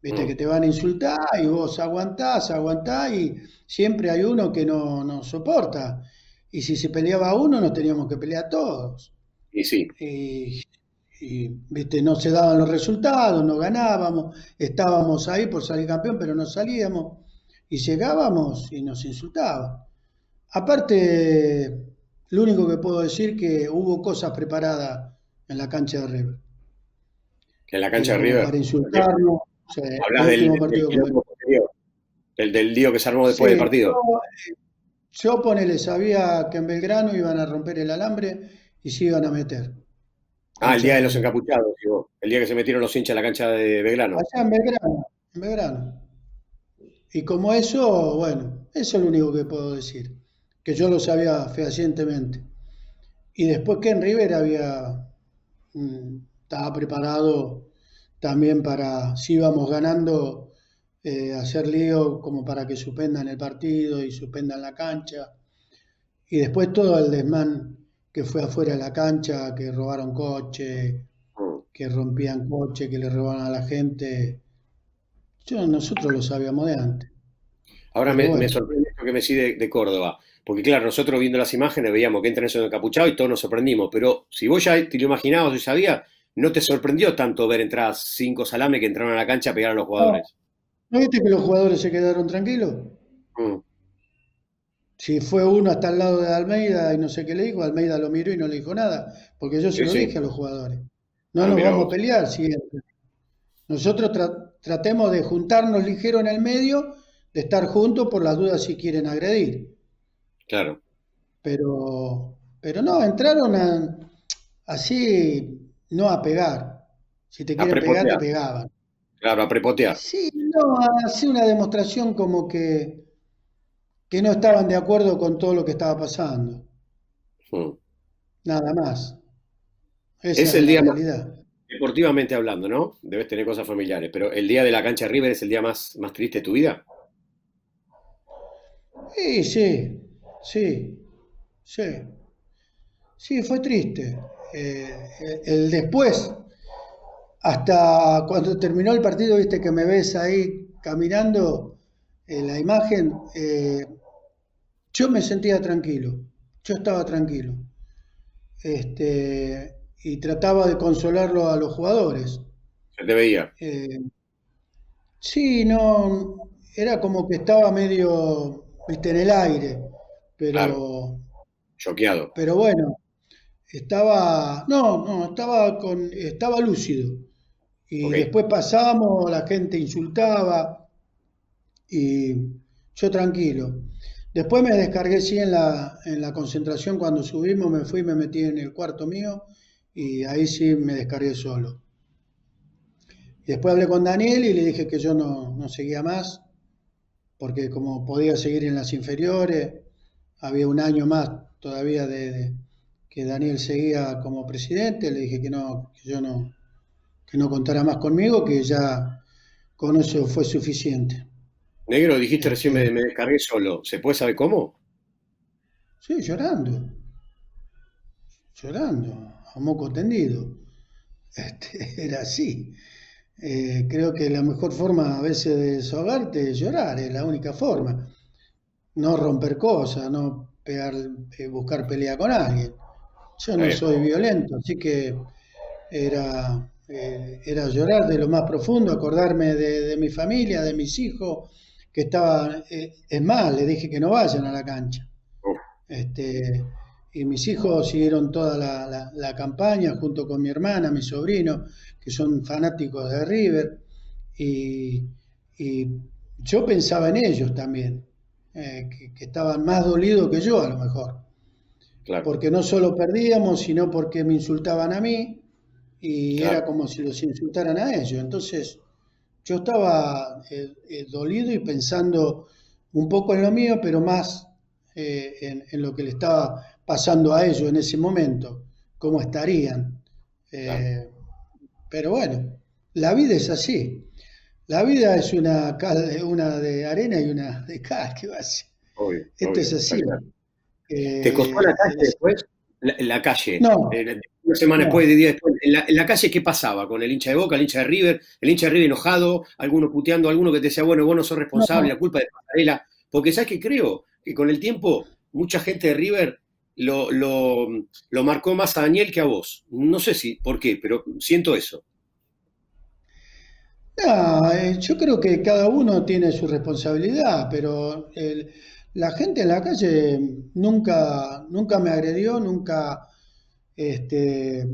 Viste mm. que te van a insultar y vos aguantás, aguantás y siempre hay uno que no, no soporta. Y si se peleaba uno, nos teníamos que pelear todos. Y sí. Y, ¿viste? no se daban los resultados, no ganábamos, estábamos ahí por salir campeón, pero no salíamos. Y llegábamos y nos insultaban. Aparte, lo único que puedo decir que hubo cosas preparadas en la cancha de River. ¿En la cancha de River? Para insultarnos. Hablas del, del, del, lío que se armó después del partido. Yo ponele, sabía que en Belgrano iban a romper el alambre y se iban a meter. Ah, el día de los encapuchados, digo. El día que se metieron los hinchas a la cancha de Belgrano. Allá en Belgrano, en Belgrano. Y como eso, bueno, eso es lo único que puedo decir. que yo lo sabía fehacientemente. Y después que en River había, mm, estaba preparado también para, si íbamos ganando, eh, hacer lío como para que suspendan el partido y suspendan la cancha. Y después todo el desmán que fue afuera de la cancha, que robaron coche, que rompían coche, que le robaban a la gente. Yo, nosotros lo sabíamos de antes. Ahora me, sorprende lo que me sigue de, Córdoba. Porque claro, nosotros viendo las imágenes veíamos que entran eso encapuchado y todos nos sorprendimos. Pero si vos ya te lo imaginabas y sabías, ¿no te sorprendió tanto ver entrar cinco salames que entraron a la cancha a pegar a los jugadores? ¿No, viste que los jugadores se quedaron tranquilos? Mm. Si fue uno hasta el lado de Almeida y no sé qué le dijo, Almeida lo miró y no le dijo nada. Porque yo se lo dije a los jugadores. No ah, nos vamos a pelear siempre. Nosotros tratemos de juntarnos ligero en el medio, de estar juntos por las dudas si quieren agredir. Claro. Pero, pero no, entraron así, no a pegar. Si te quieren pegar, te pegaban. Claro, a prepotear. Sí, no, una demostración como que, que no estaban de acuerdo con todo lo que estaba pasando. Hmm. Nada más es el día más, deportivamente hablando, ¿no? Debes tener cosas familiares, pero el día de la cancha River es el día más, más triste de tu vida. Sí, sí, sí, sí. Sí, fue triste. Eh, el después, hasta cuando terminó el partido, viste que me ves ahí caminando en la imagen, eh, yo me sentía tranquilo, yo estaba tranquilo. Este, y trataba de consolarlo a los jugadores. Se te veía. Eh, sí, no, era como que estaba medio, viste, en el aire, pero... Choqueado. Pero bueno, estaba, no, no, estaba con, estaba lúcido. Y después pasábamos, la gente insultaba y yo tranquilo. Después me descargué sí en la, en la concentración cuando subimos, me fui, me metí en el cuarto mío y ahí sí me descargué solo. después hablé con Daniel y le dije que yo no, seguía más, porque como podía seguir en las inferiores, había un año más todavía de, que Daniel seguía como presidente, le dije que no, que yo no, que no contara más conmigo, que ya con eso fue suficiente. Negro, dijiste recién me, me descargué solo. ¿Se puede saber cómo? Sí, llorando. Llorando a moco tendido. Este, <laughs> era así. Eh, creo que la mejor forma a veces de desahogarte es llorar, es la única forma. No romper cosas, no pegar, eh, buscar pelea con alguien. Yo no soy violento, así que era, eh, era llorar de lo más profundo, acordarme de, mi familia, de mis hijos, que estaban, es más, le dije que no vayan a la cancha. Este, y mis hijos siguieron toda la, campaña junto con mi hermana, mi sobrino, que son fanáticos de River, y, yo pensaba en ellos también, eh, que, estaban más dolidos que yo a lo mejor, porque no solo perdíamos, sino porque me insultaban a mí, y era como si los insultaran a ellos. Entonces, yo estaba eh, eh, dolido y pensando un poco en lo mío, pero más en, en, lo que le estaba pasando a ellos en ese momento, cómo estarían. Eh, pero bueno, la vida es así. La vida es una, una de arena y una de cal, <laughs> ¿qué va a ser? Esto es así. Eh, ¿Te costó la calle después? La, calle. No. Eh, una semana después, de día después. En la, calle, ¿qué pasaba? Con el hincha de Boca, el hincha de River, el hincha de River enojado, alguno puteando, alguno que te decía, bueno, vos no sos responsable, la culpa de Pasarela. Porque, ¿sabes qué creo? Que con el tiempo, mucha gente de River lo, lo, marcó más a Daniel que a vos. No sé si por qué, pero siento eso. Eh, yo creo que cada uno tiene su responsabilidad, pero la gente en la calle nunca, nunca me agredió, nunca este,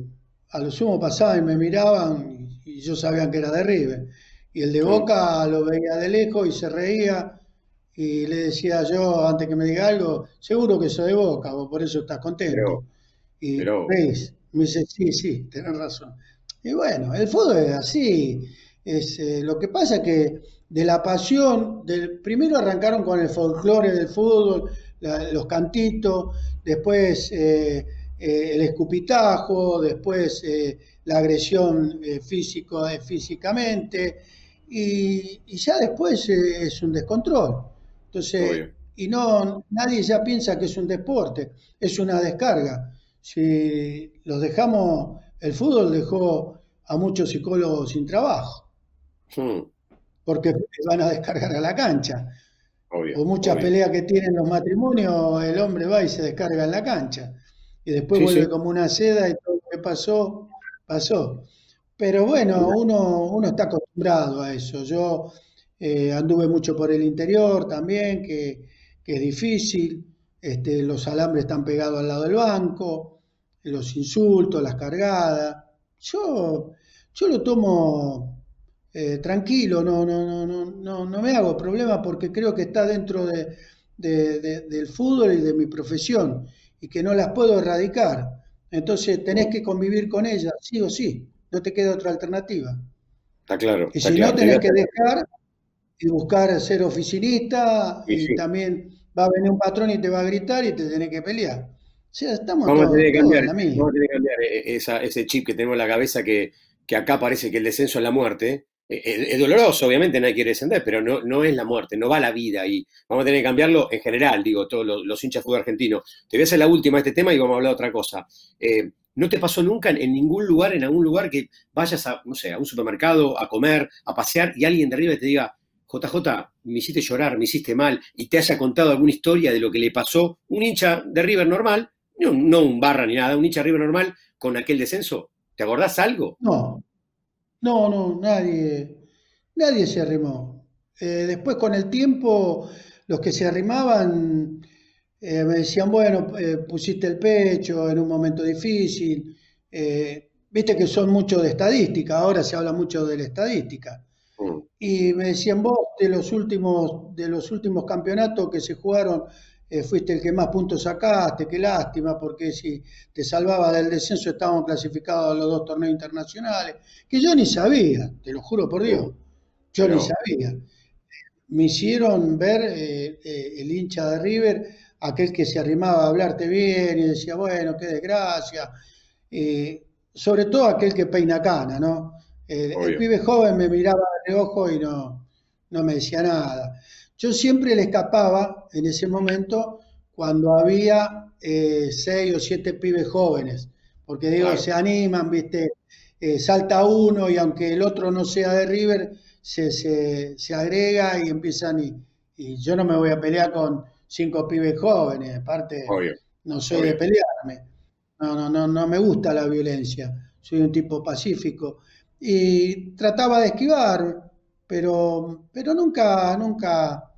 a lo sumo pasaba y me miraban y, yo sabía que era de River. Y el de Boca lo veía de lejos y se reía y le decía yo, antes que me diga algo, seguro que soy de Boca, vos por eso estás contento. y ¿veis? me dice, sí, sí, tenés razón. Y bueno, el fútbol es así. Es, eh, lo que pasa es que de la pasión, del, primero arrancaron con el folclore del fútbol, los cantitos, después el escupitajo, después la agresión físico, físicamente, y, ya después es un descontrol. Entonces, y no, nadie ya piensa que es un deporte, es una descarga. Si los dejamos, el fútbol dejó a muchos psicólogos sin trabajo, hmm. Porque <laughs> van a descargar a la cancha. o muchas peleas que tienen los matrimonios, el hombre va y se descarga en la cancha. Y después vuelve como una seda y todo lo que pasó, pasó. Pero bueno, uno, uno está acostumbrado a eso. Yo eh, anduve mucho por el interior también, que que es difícil, este, los alambres están pegados al lado del banco, los insultos, las cargadas. Yo, yo lo tomo eh, tranquilo, no, no, no, no, no me hago problema porque creo que está dentro de, del fútbol y de mi profesión y que no las puedo erradicar. Entonces tenés que convivir con ellas, sí o sí, no te queda otra alternativa. Está claro. Y si no, tenés que dejar y buscar ser oficinista y también va a venir un patrón y te va a gritar y te tenés que pelear. O sea, estamos vamos, a tener que cambiar, vamos a tener que cambiar esa, ese chip que tenemos en la cabeza que, que acá parece que el descenso es la muerte. Eh, es, doloroso, obviamente, nadie quiere descender, pero no, no es la muerte, no va la vida y vamos a tener que cambiarlo en general, digo, todos los, hinchas de fútbol argentino. Te voy a hacer la última de este tema y vamos a hablar de otra cosa. Eh, ¿No te pasó nunca en, ningún lugar, en algún lugar que vayas a, no sé, a un supermercado, a comer, a pasear y alguien de arriba te diga, JJ, me hiciste llorar, me hiciste mal, y te haya contado alguna historia de lo que le pasó un hincha de River normal, no, un barra ni nada, un hincha de River normal con aquel descenso. ¿Te acordás algo? No, no, no, nadie, nadie se arrimó. Eh, después con el tiempo, los que se arrimaban eh, me decían, bueno, eh, pusiste el pecho en un momento difícil. Viste que son mucho de estadística, ahora se habla mucho de la estadística. Mm. Y me decían, vos de los últimos, de los últimos campeonatos que se jugaron, eh, fuiste el que más puntos sacaste, qué lástima, porque si te salvaba del descenso estábamos clasificados a los dos torneos internacionales, que yo ni sabía, te lo juro por Dios, yo ni sabía. Me hicieron ver eh, eh, el hincha de River, aquel que se arrimaba a hablarte bien y decía, bueno, qué desgracia, sobre todo aquel que peina cana, ¿no? el pibe joven me miraba de ojo y no, no me decía nada. Yo siempre le escapaba en ese momento cuando había eh, seis o siete pibes jóvenes, porque digo, se animan, viste, eh, salta uno y aunque el otro no sea de River, se, se, agrega y empiezan y, y, yo no me voy a pelear con cinco pibes jóvenes, aparte no soy de pelearme, no, no, no, no me gusta la violencia, soy un tipo pacífico. Y trataba de esquivar, pero, pero nunca, nunca,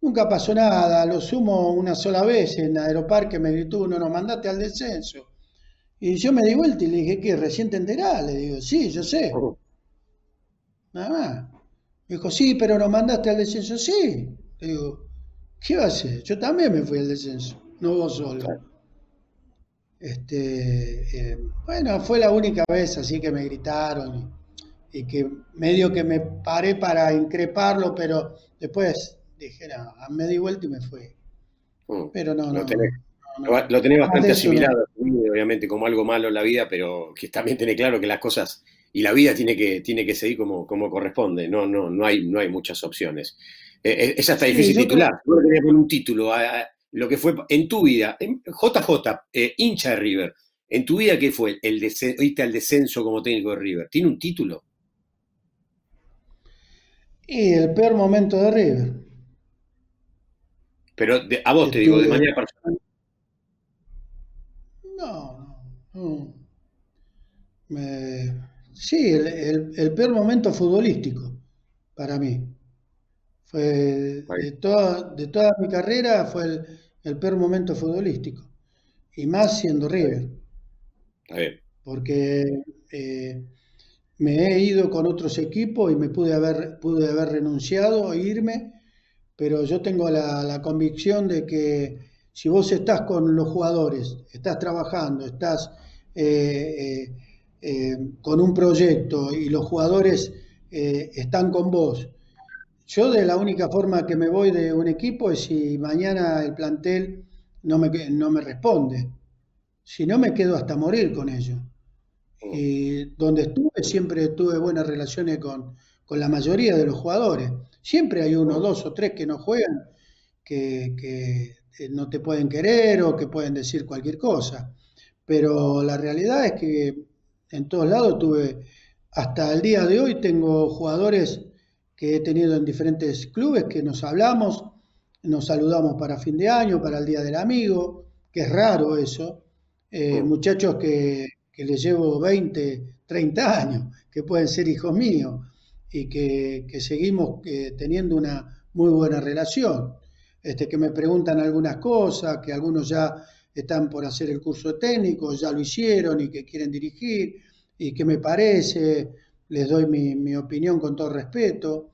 nunca pasó nada. Lo sumo una sola vez en Aeroparque, me gritó uno, nos mandaste al descenso. Y yo me di vuelta y le dije, ¿qué? ¿Recién te enterás? Le digo, sí, yo sé. Nada más. Me dijo, sí, pero nos mandaste al descenso. Sí. Le digo, ¿qué va a hacer? Yo también me fui al descenso, no vos solo. Este, eh, bueno, fue la única vez así que me gritaron y, que medio que me paré para increparlo, pero después dije, no, me di vuelta y me fui. Mm. Pero no, lo tenés, lo tenés bastante asimilado, obviamente, como algo malo en la vida, pero que también tiene claro que las cosas y la vida tiene que, tiene que seguir como, como corresponde, no, no, no, hay, no hay muchas opciones. Eh, eh, es hasta difícil titular, no poner un título lo que fue en tu vida, JJ, eh, hincha de River, en tu vida, ¿qué fue? El ¿Oíste al descenso como técnico de River? ¿Tiene un título? Y el peor momento de River. Pero a vos te digo, de manera personal. No, no. sí, el, peor momento futbolístico para mí. Fue de toda, de toda mi carrera fue el, el peor momento futbolístico. Y más siendo River. Porque eh, me he ido con otros equipos y me pude haber, pude haber renunciado, irme, pero yo tengo la, convicción de que si vos estás con los jugadores, estás trabajando, estás eh, eh, con un proyecto y los jugadores están con vos, yo de la única forma que me voy de un equipo es si mañana el plantel no me, no me responde. Si no, me quedo hasta morir con ellos. Y donde estuve, siempre tuve buenas relaciones con, con la mayoría de los jugadores. Siempre hay uno, dos o tres que no juegan, que, que eh, no te pueden querer o que pueden decir cualquier cosa. Pero la realidad es que en todos lados tuve, hasta el día de hoy tengo jugadores que he tenido en diferentes clubes que nos hablamos, nos saludamos para fin de año, para el Día del Amigo, que es raro eso. Eh, muchachos que, que, les llevo 20, 30 años, que pueden ser hijos míos y que, que seguimos eh, teniendo una muy buena relación. Este, que me preguntan algunas cosas, que algunos ya están por hacer el curso técnico, ya lo hicieron y que quieren dirigir, y qué me parece, les doy mi, opinión con todo respeto.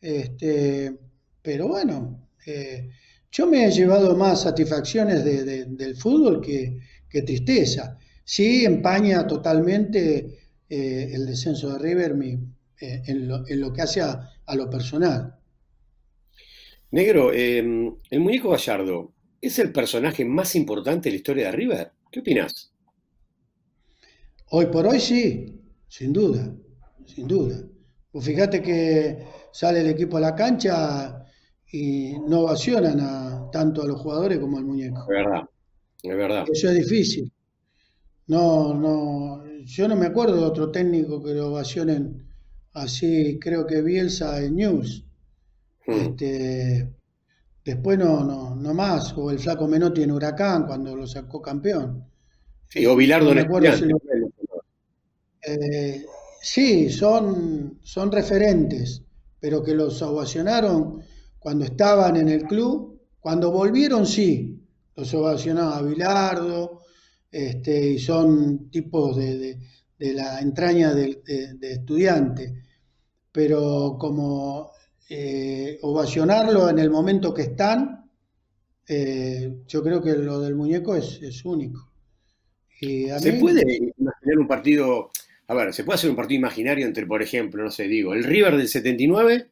Este, pero bueno, eh, yo me he llevado más satisfacciones del fútbol que, tristeza. Sí empaña totalmente eh, el descenso de River eh, en, lo, que hace a, lo personal. Negro, em, el muñeco Gallardo, ¿es el personaje más importante de la historia de River? ¿Qué opinas? Hoy por hoy sí, sin duda, sin duda. Pues fíjate que sale el equipo a la cancha y no ovacionan tanto a los jugadores como al muñeco. Es verdad, es verdad. Eso es difícil. No, no, yo no me acuerdo de otro técnico que lo ovacionen así, creo que Bielsa en News. Hmm. Este, después no, no, no más, o el flaco Menotti en Huracán cuando lo sacó campeón. Sí, o Bilardo en eh, sí, son, son referentes, pero que los ovacionaron cuando estaban en el club, cuando volvieron sí, los ovacionaba Bilardo, este, y son tipos de, la entraña de, estudiante, pero como eh, ovacionarlo en el momento que están, eh, yo creo que lo del muñeco es, único. ¿Se puede imaginar un partido a ver, se puede hacer un partido imaginario entre, por ejemplo, no sé, digo, el River del 79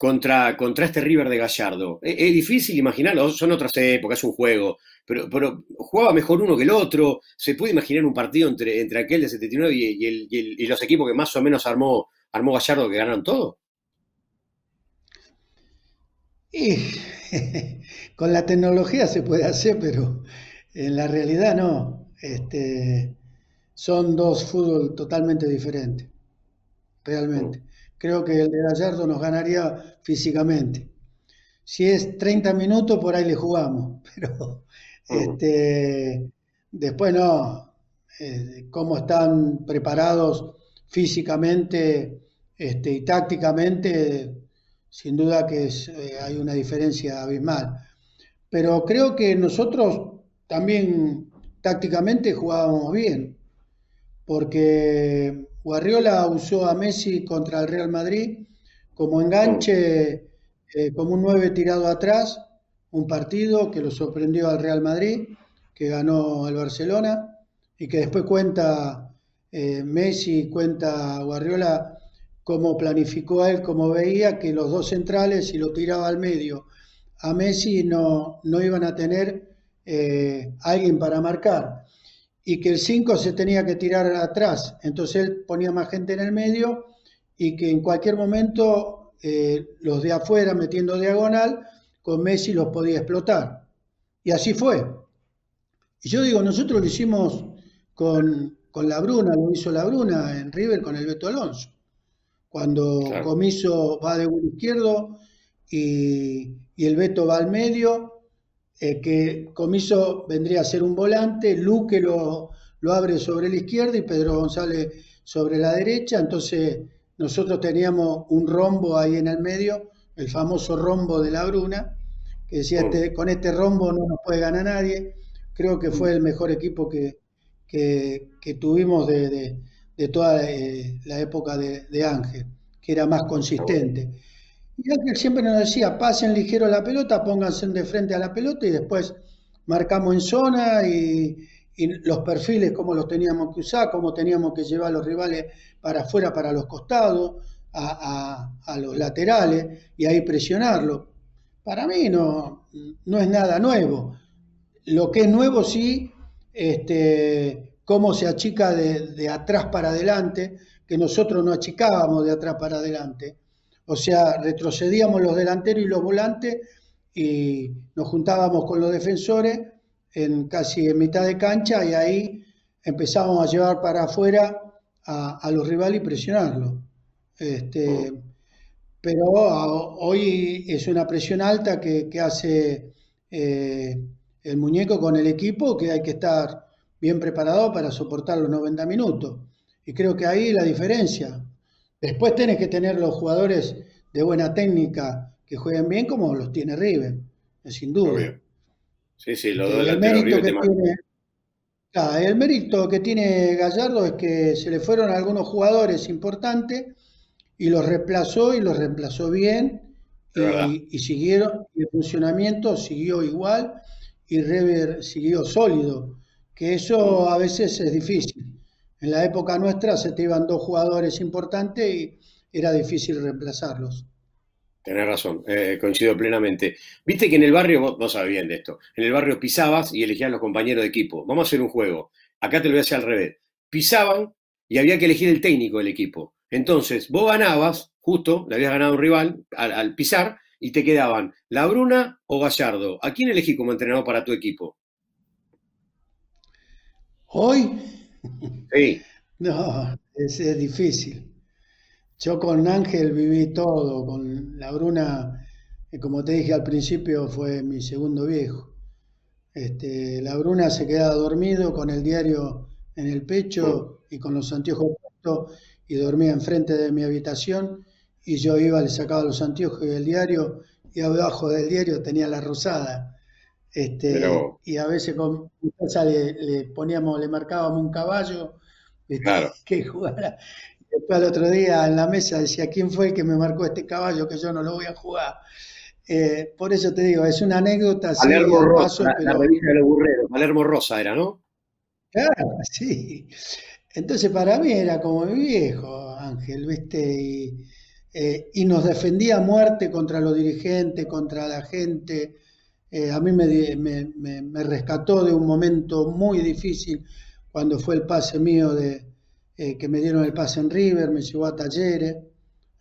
contra, contra este River de Gallardo. Es, difícil imaginarlo, son otras épocas, es un juego, pero, pero jugaba mejor uno que el otro. ¿Se puede imaginar un partido entre, entre aquel de 79 y, y, los equipos que más o menos armó, armó Gallardo que ganaron todo? Y <laughs> con la tecnología se puede hacer, pero en la realidad no. Este, son dos fútbol totalmente diferentes, realmente. Creo que el de Gallardo nos ganaría físicamente. Si es 30 minutos, por ahí le jugamos, <laughs> pero este, después no. Eh, cómo están preparados físicamente este, y tácticamente, sin duda que eh, hay una diferencia abismal. Pero creo que nosotros también tácticamente jugábamos bien porque Guardiola usó a Messi contra el Real Madrid como enganche, eh, como un 9 tirado atrás, un partido que lo sorprendió al Real Madrid, que ganó al Barcelona, y que después cuenta eh, Messi, cuenta Guardiola cómo planificó él, cómo veía que los dos centrales, si lo tiraba al medio a Messi, no, no iban a tener eh, alguien para marcar y que el 5 se tenía que tirar atrás. Entonces él ponía más gente en el medio y que en cualquier momento eh, los de afuera metiendo diagonal, con Messi los podía explotar. Y así fue. Y yo digo, nosotros lo hicimos con, la Bruna, lo hizo la Bruna en River con el Beto Alonso. Cuando Comiso va de un izquierdo y, y el Beto va al medio, eh, que Comiso vendría a ser un volante, Luque lo, lo abre sobre la izquierda y Pedro González sobre la derecha, entonces nosotros teníamos un rombo ahí en el medio, el famoso rombo de la Bruna, que decía, este, con este rombo no nos puede ganar nadie, creo que fue el mejor equipo que, que, tuvimos de, de, toda eh, la época de, de Ángel, que era más consistente. Siempre nos decía, pasen ligero la pelota, pónganse de frente a la pelota y después marcamos en zona y, los perfiles, cómo los teníamos que usar, cómo teníamos que llevar a los rivales para afuera, para los costados. a, los laterales y ahí presionarlo. Para mí no, no es nada nuevo. Lo que es nuevo sí, este, cómo se achica de, atrás para adelante, que nosotros no achicábamos de atrás para adelante. O sea, retrocedíamos los delanteros y los volantes y nos juntábamos con los defensores en casi en mitad de cancha y ahí empezábamos a llevar para afuera a, los rivales y presionarlos. Este, pero hoy es una presión alta que, hace eh, el muñeco con el equipo que hay que estar bien preparado para soportar los 90 minutos. Y creo que ahí la diferencia. Después tenés que tener los jugadores de buena técnica que jueguen bien como los tiene River, sin duda. Sí, sí, lo el mérito que tiene, el mérito que tiene Gallardo es que se le fueron algunos jugadores importantes y los reemplazó y los reemplazó bien y, siguieron, y el funcionamiento siguió igual y River siguió sólido, que eso a veces es difícil. En la época nuestra se te iban dos jugadores importantes y era difícil reemplazarlos. Tenés razón, eh, coincido plenamente. Viste que en el barrio, vos, no sabés bien de esto, en el barrio pisabas y elegías los compañeros de equipo. Vamos a hacer un juego. Acá te lo voy a hacer al revés. Pisaban y había que elegir el técnico del equipo. Entonces, vos ganabas, justo, le habías ganado un rival al, pisar, y te quedaban La Bruna o Gallardo. ¿A quién elegí como entrenador para tu equipo? ¿Hoy? Sí. <laughs> No, es difícil. Yo con Ángel viví todo, con la Bruna, como te dije al principio, fue mi segundo viejo. Este, la Bruna se quedaba dormido con el diario en el pecho y con los anteojos puestos y dormía enfrente de mi habitación y yo iba, le sacaba los anteojos y el diario y abajo del diario tenía la rosada. Este, Y a veces con le, le, poníamos, le marcábamos un caballo <laughs> que jugara Después al otro día en la mesa decía, ¿quién fue el que me marcó este caballo que yo no lo voy a jugar? Eh, por eso te digo, es una anécdota. Palermo Rosa, la, revista de los burreros, Palermo Rosa era, ¿no? Claro, sí. Entonces para mí era como mi viejo, Ángel, ¿viste? Y, eh, nos defendía a muerte contra los dirigentes, contra la gente. Eh, a mí me, me, rescató de un momento muy difícil cuando fue el pase mío de, eh, que me dieron el pase en River, me llevó a talleres,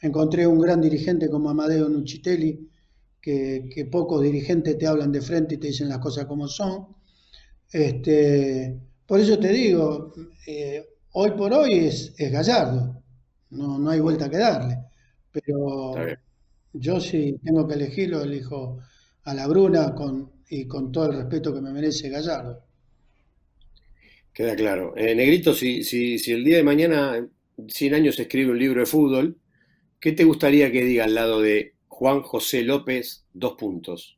encontré un gran dirigente como Amadeo Nucitelli, que, pocos dirigentes te hablan de frente y te dicen las cosas como son. Este, por eso te digo, eh, hoy por hoy es, Gallardo, no, no, hay vuelta que darle, pero yo si tengo que elegirlo, elijo a la Bruna con, y con todo el respeto que me merece Gallardo. Queda claro. Eh, Negrito, si, si, si, el día de mañana, 100 años, escribe un libro de fútbol, ¿qué te gustaría que diga al lado de Juan José López, dos puntos?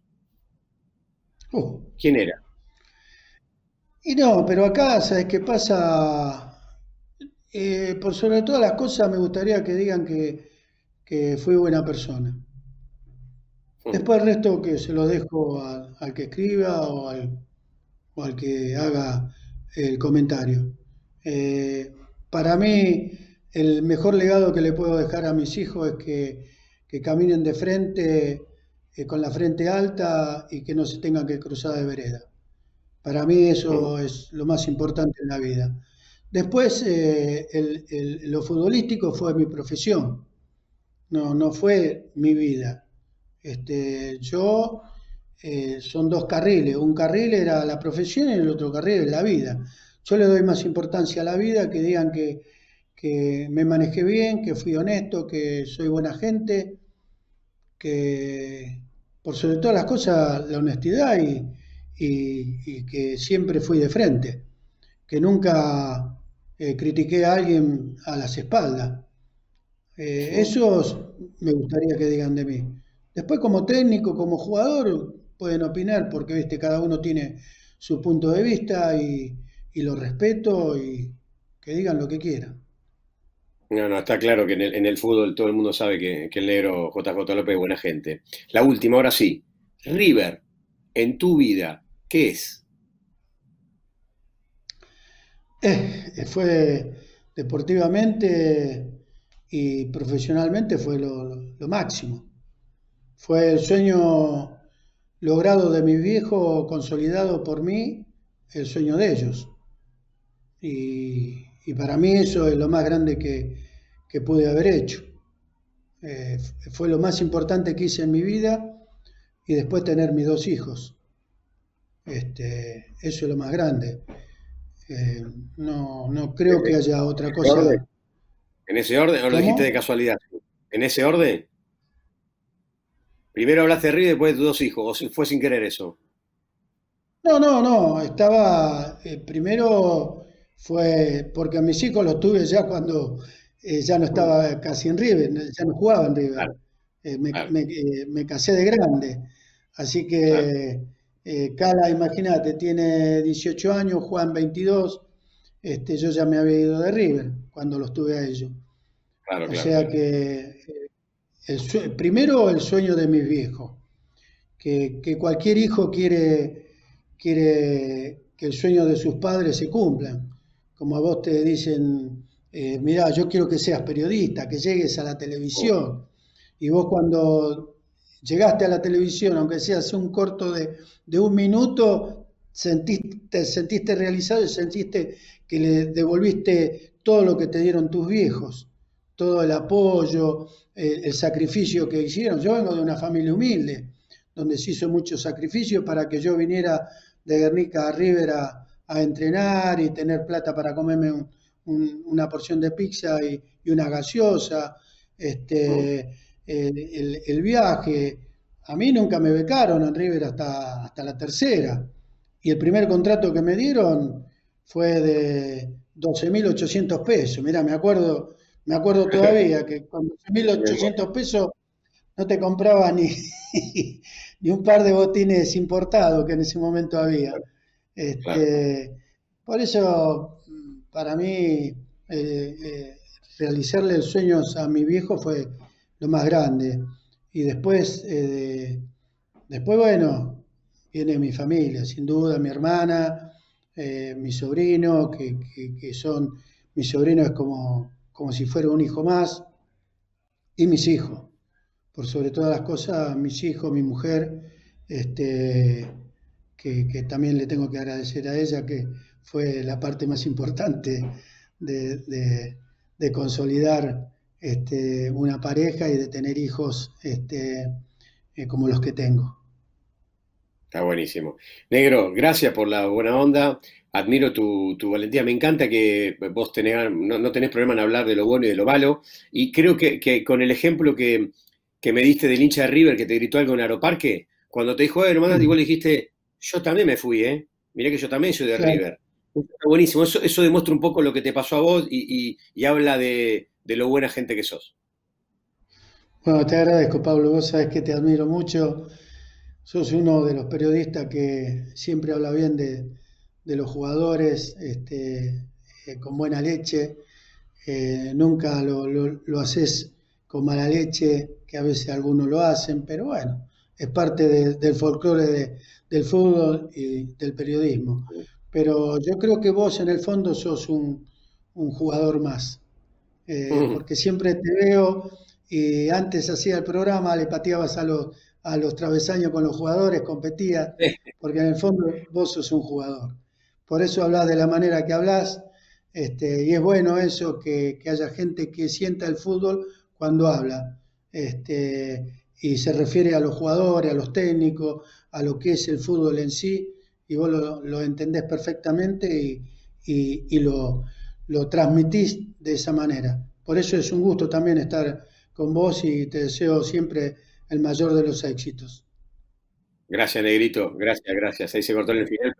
Uh. ¿Quién era? Y no, pero acá, ¿sabes qué pasa? Eh, por sobre todas las cosas, me gustaría que digan que, que fui buena persona. Después el resto que se lo dejo al, que escriba o al, o al que haga el comentario. Eh, para mí, el mejor legado que le puedo dejar a mis hijos es que, caminen de frente, eh, con la frente alta y que no se tengan que cruzar de vereda. Para mí eso es lo más importante en la vida. Después, eh, lo futbolístico fue mi profesión, no, no fue mi vida. Este, yo eh, son dos carriles. Un carril era la profesión y el otro carril es la vida. Yo le doy más importancia a la vida, que digan que, me manejé bien, que fui honesto, que soy buena gente, que por sobre todas las cosas la honestidad y, que siempre fui de frente, que nunca eh, critiqué a alguien a las espaldas. Eh, eso me gustaría que digan de mí. Después como técnico, como jugador, pueden opinar porque viste cada uno tiene su punto de vista y, lo respeto y que digan lo que quieran. No, no, está claro que en el, fútbol todo el mundo sabe que, el negro JJ López es buena gente. La última, ahora sí. River, en tu vida, ¿qué es? Eh, fue deportivamente y profesionalmente fue lo, máximo. Fue el sueño logrado de mi viejo, consolidado por mí, el sueño de ellos. Y, para mí eso es lo más grande que, pude haber hecho. Eh, fue lo más importante que hice en mi vida y después tener mis dos hijos. Este, eso es lo más grande. Eh, no, no creo que haya otra cosa. ¿En ese orden? ¿O lo dijiste de casualidad? ¿En ese orden? Primero hablaste de River y después de tus dos hijos, ¿o fue sin querer eso? No, no, no. Estaba. Eh, primero fue porque a mis hijos los tuve ya cuando eh, ya no estaba casi en River, ya no jugaba en River. me, casé de grande. Así que. Eh, Cala, imagínate, tiene 18 años, Juan 22. Este, yo ya me había ido de River cuando los tuve a ellos. o sea que el primero el sueño de mis viejos, que, cualquier hijo quiere, quiere que el sueño de sus padres se cumpla. Como a vos te dicen, eh, mira, yo quiero que seas periodista, que llegues a la televisión. Y vos cuando llegaste a la televisión, aunque sea hace un corto de, un minuto, sentiste, sentiste realizado y sentiste que le devolviste todo lo que te dieron tus viejos, todo el apoyo, el, sacrificio que hicieron. Yo vengo de una familia humilde, donde se hizo mucho sacrificio para que yo viniera de Guernica a River a, entrenar y tener plata para comerme una porción de pizza y, una gaseosa. Este, el, viaje. A mí nunca me becaron en River hasta, hasta la tercera. Y el primer contrato que me dieron fue de 12.800 pesos. Mira, me acuerdo, me acuerdo <laughs> todavía que con 12.800 pesos no te compraba ni, <laughs> ni un par de botines importados que en ese momento había. Este, por eso, para mí, eh, eh, realizarle el sueño a mi viejo fue lo más grande. Y después, eh, después, bueno, viene mi familia, sin duda, mi hermana, eh, mi sobrino, que, son, mi sobrino es como, como si fuera un hijo más, y mis hijos. Por sobre todas las cosas, mis hijos, mi mujer, este, que, también le tengo que agradecer a ella, que fue la parte más importante de, consolidar este, una pareja y de tener hijos este, eh, como los que tengo. Está buenísimo. Negro, gracias por la buena onda. Admiro tu, valentía. Me encanta que vos tenés, no, tenés problema en hablar de lo bueno y de lo malo. Y creo que, con el ejemplo que, me diste del hincha de River que te gritó algo en Aeroparque, cuando te dijo, hermano, igual le dijiste, yo también me fui, ¿eh? Mirá que yo también soy de River. Está buenísimo. Eso, eso demuestra un poco lo que te pasó a vos y habla de, de lo buena gente que sos. Bueno, te agradezco, Pablo. Vos sabés que te admiro mucho. Sos uno de los periodistas que siempre habla bien de, los jugadores, este, eh, con buena leche. Eh, nunca lo, lo, haces con mala leche, que a veces algunos lo hacen, pero bueno, es parte del folclore del fútbol y del periodismo. Pero yo creo que vos en el fondo sos un jugador más. Eh, porque siempre te veo y antes hacía el programa, le pateabas a los, a los travesaños con los jugadores, competías, porque en el fondo vos sos un jugador. Por eso hablas de la manera que hablas, este, y es bueno eso, que, haya gente que sienta el fútbol cuando habla, este, y se refiere a los jugadores, a los técnicos, a lo que es el fútbol en sí, y vos lo, entendés perfectamente y, lo, transmitís de esa manera. Por eso es un gusto también estar con vos y te deseo siempre el mayor de los éxitos. Gracias, Negrito. Gracias, gracias. Ahí se cortó el final,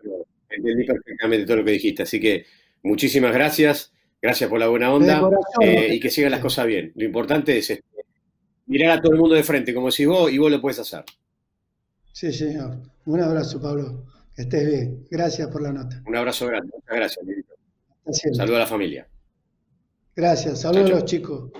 entendí perfectamente todo lo que dijiste. Así que muchísimas gracias. Gracias por la buena onda eh, y que sigan las cosas bien. Lo importante es este, mirar a todo el mundo de frente, como si vos y vos lo puedes hacer. Sí, señor. Un abrazo, Pablo. Que estés bien. Gracias por la nota. Un abrazo grande. Muchas gracias. Saludos a la familia. Gracias, saludos a los chicos.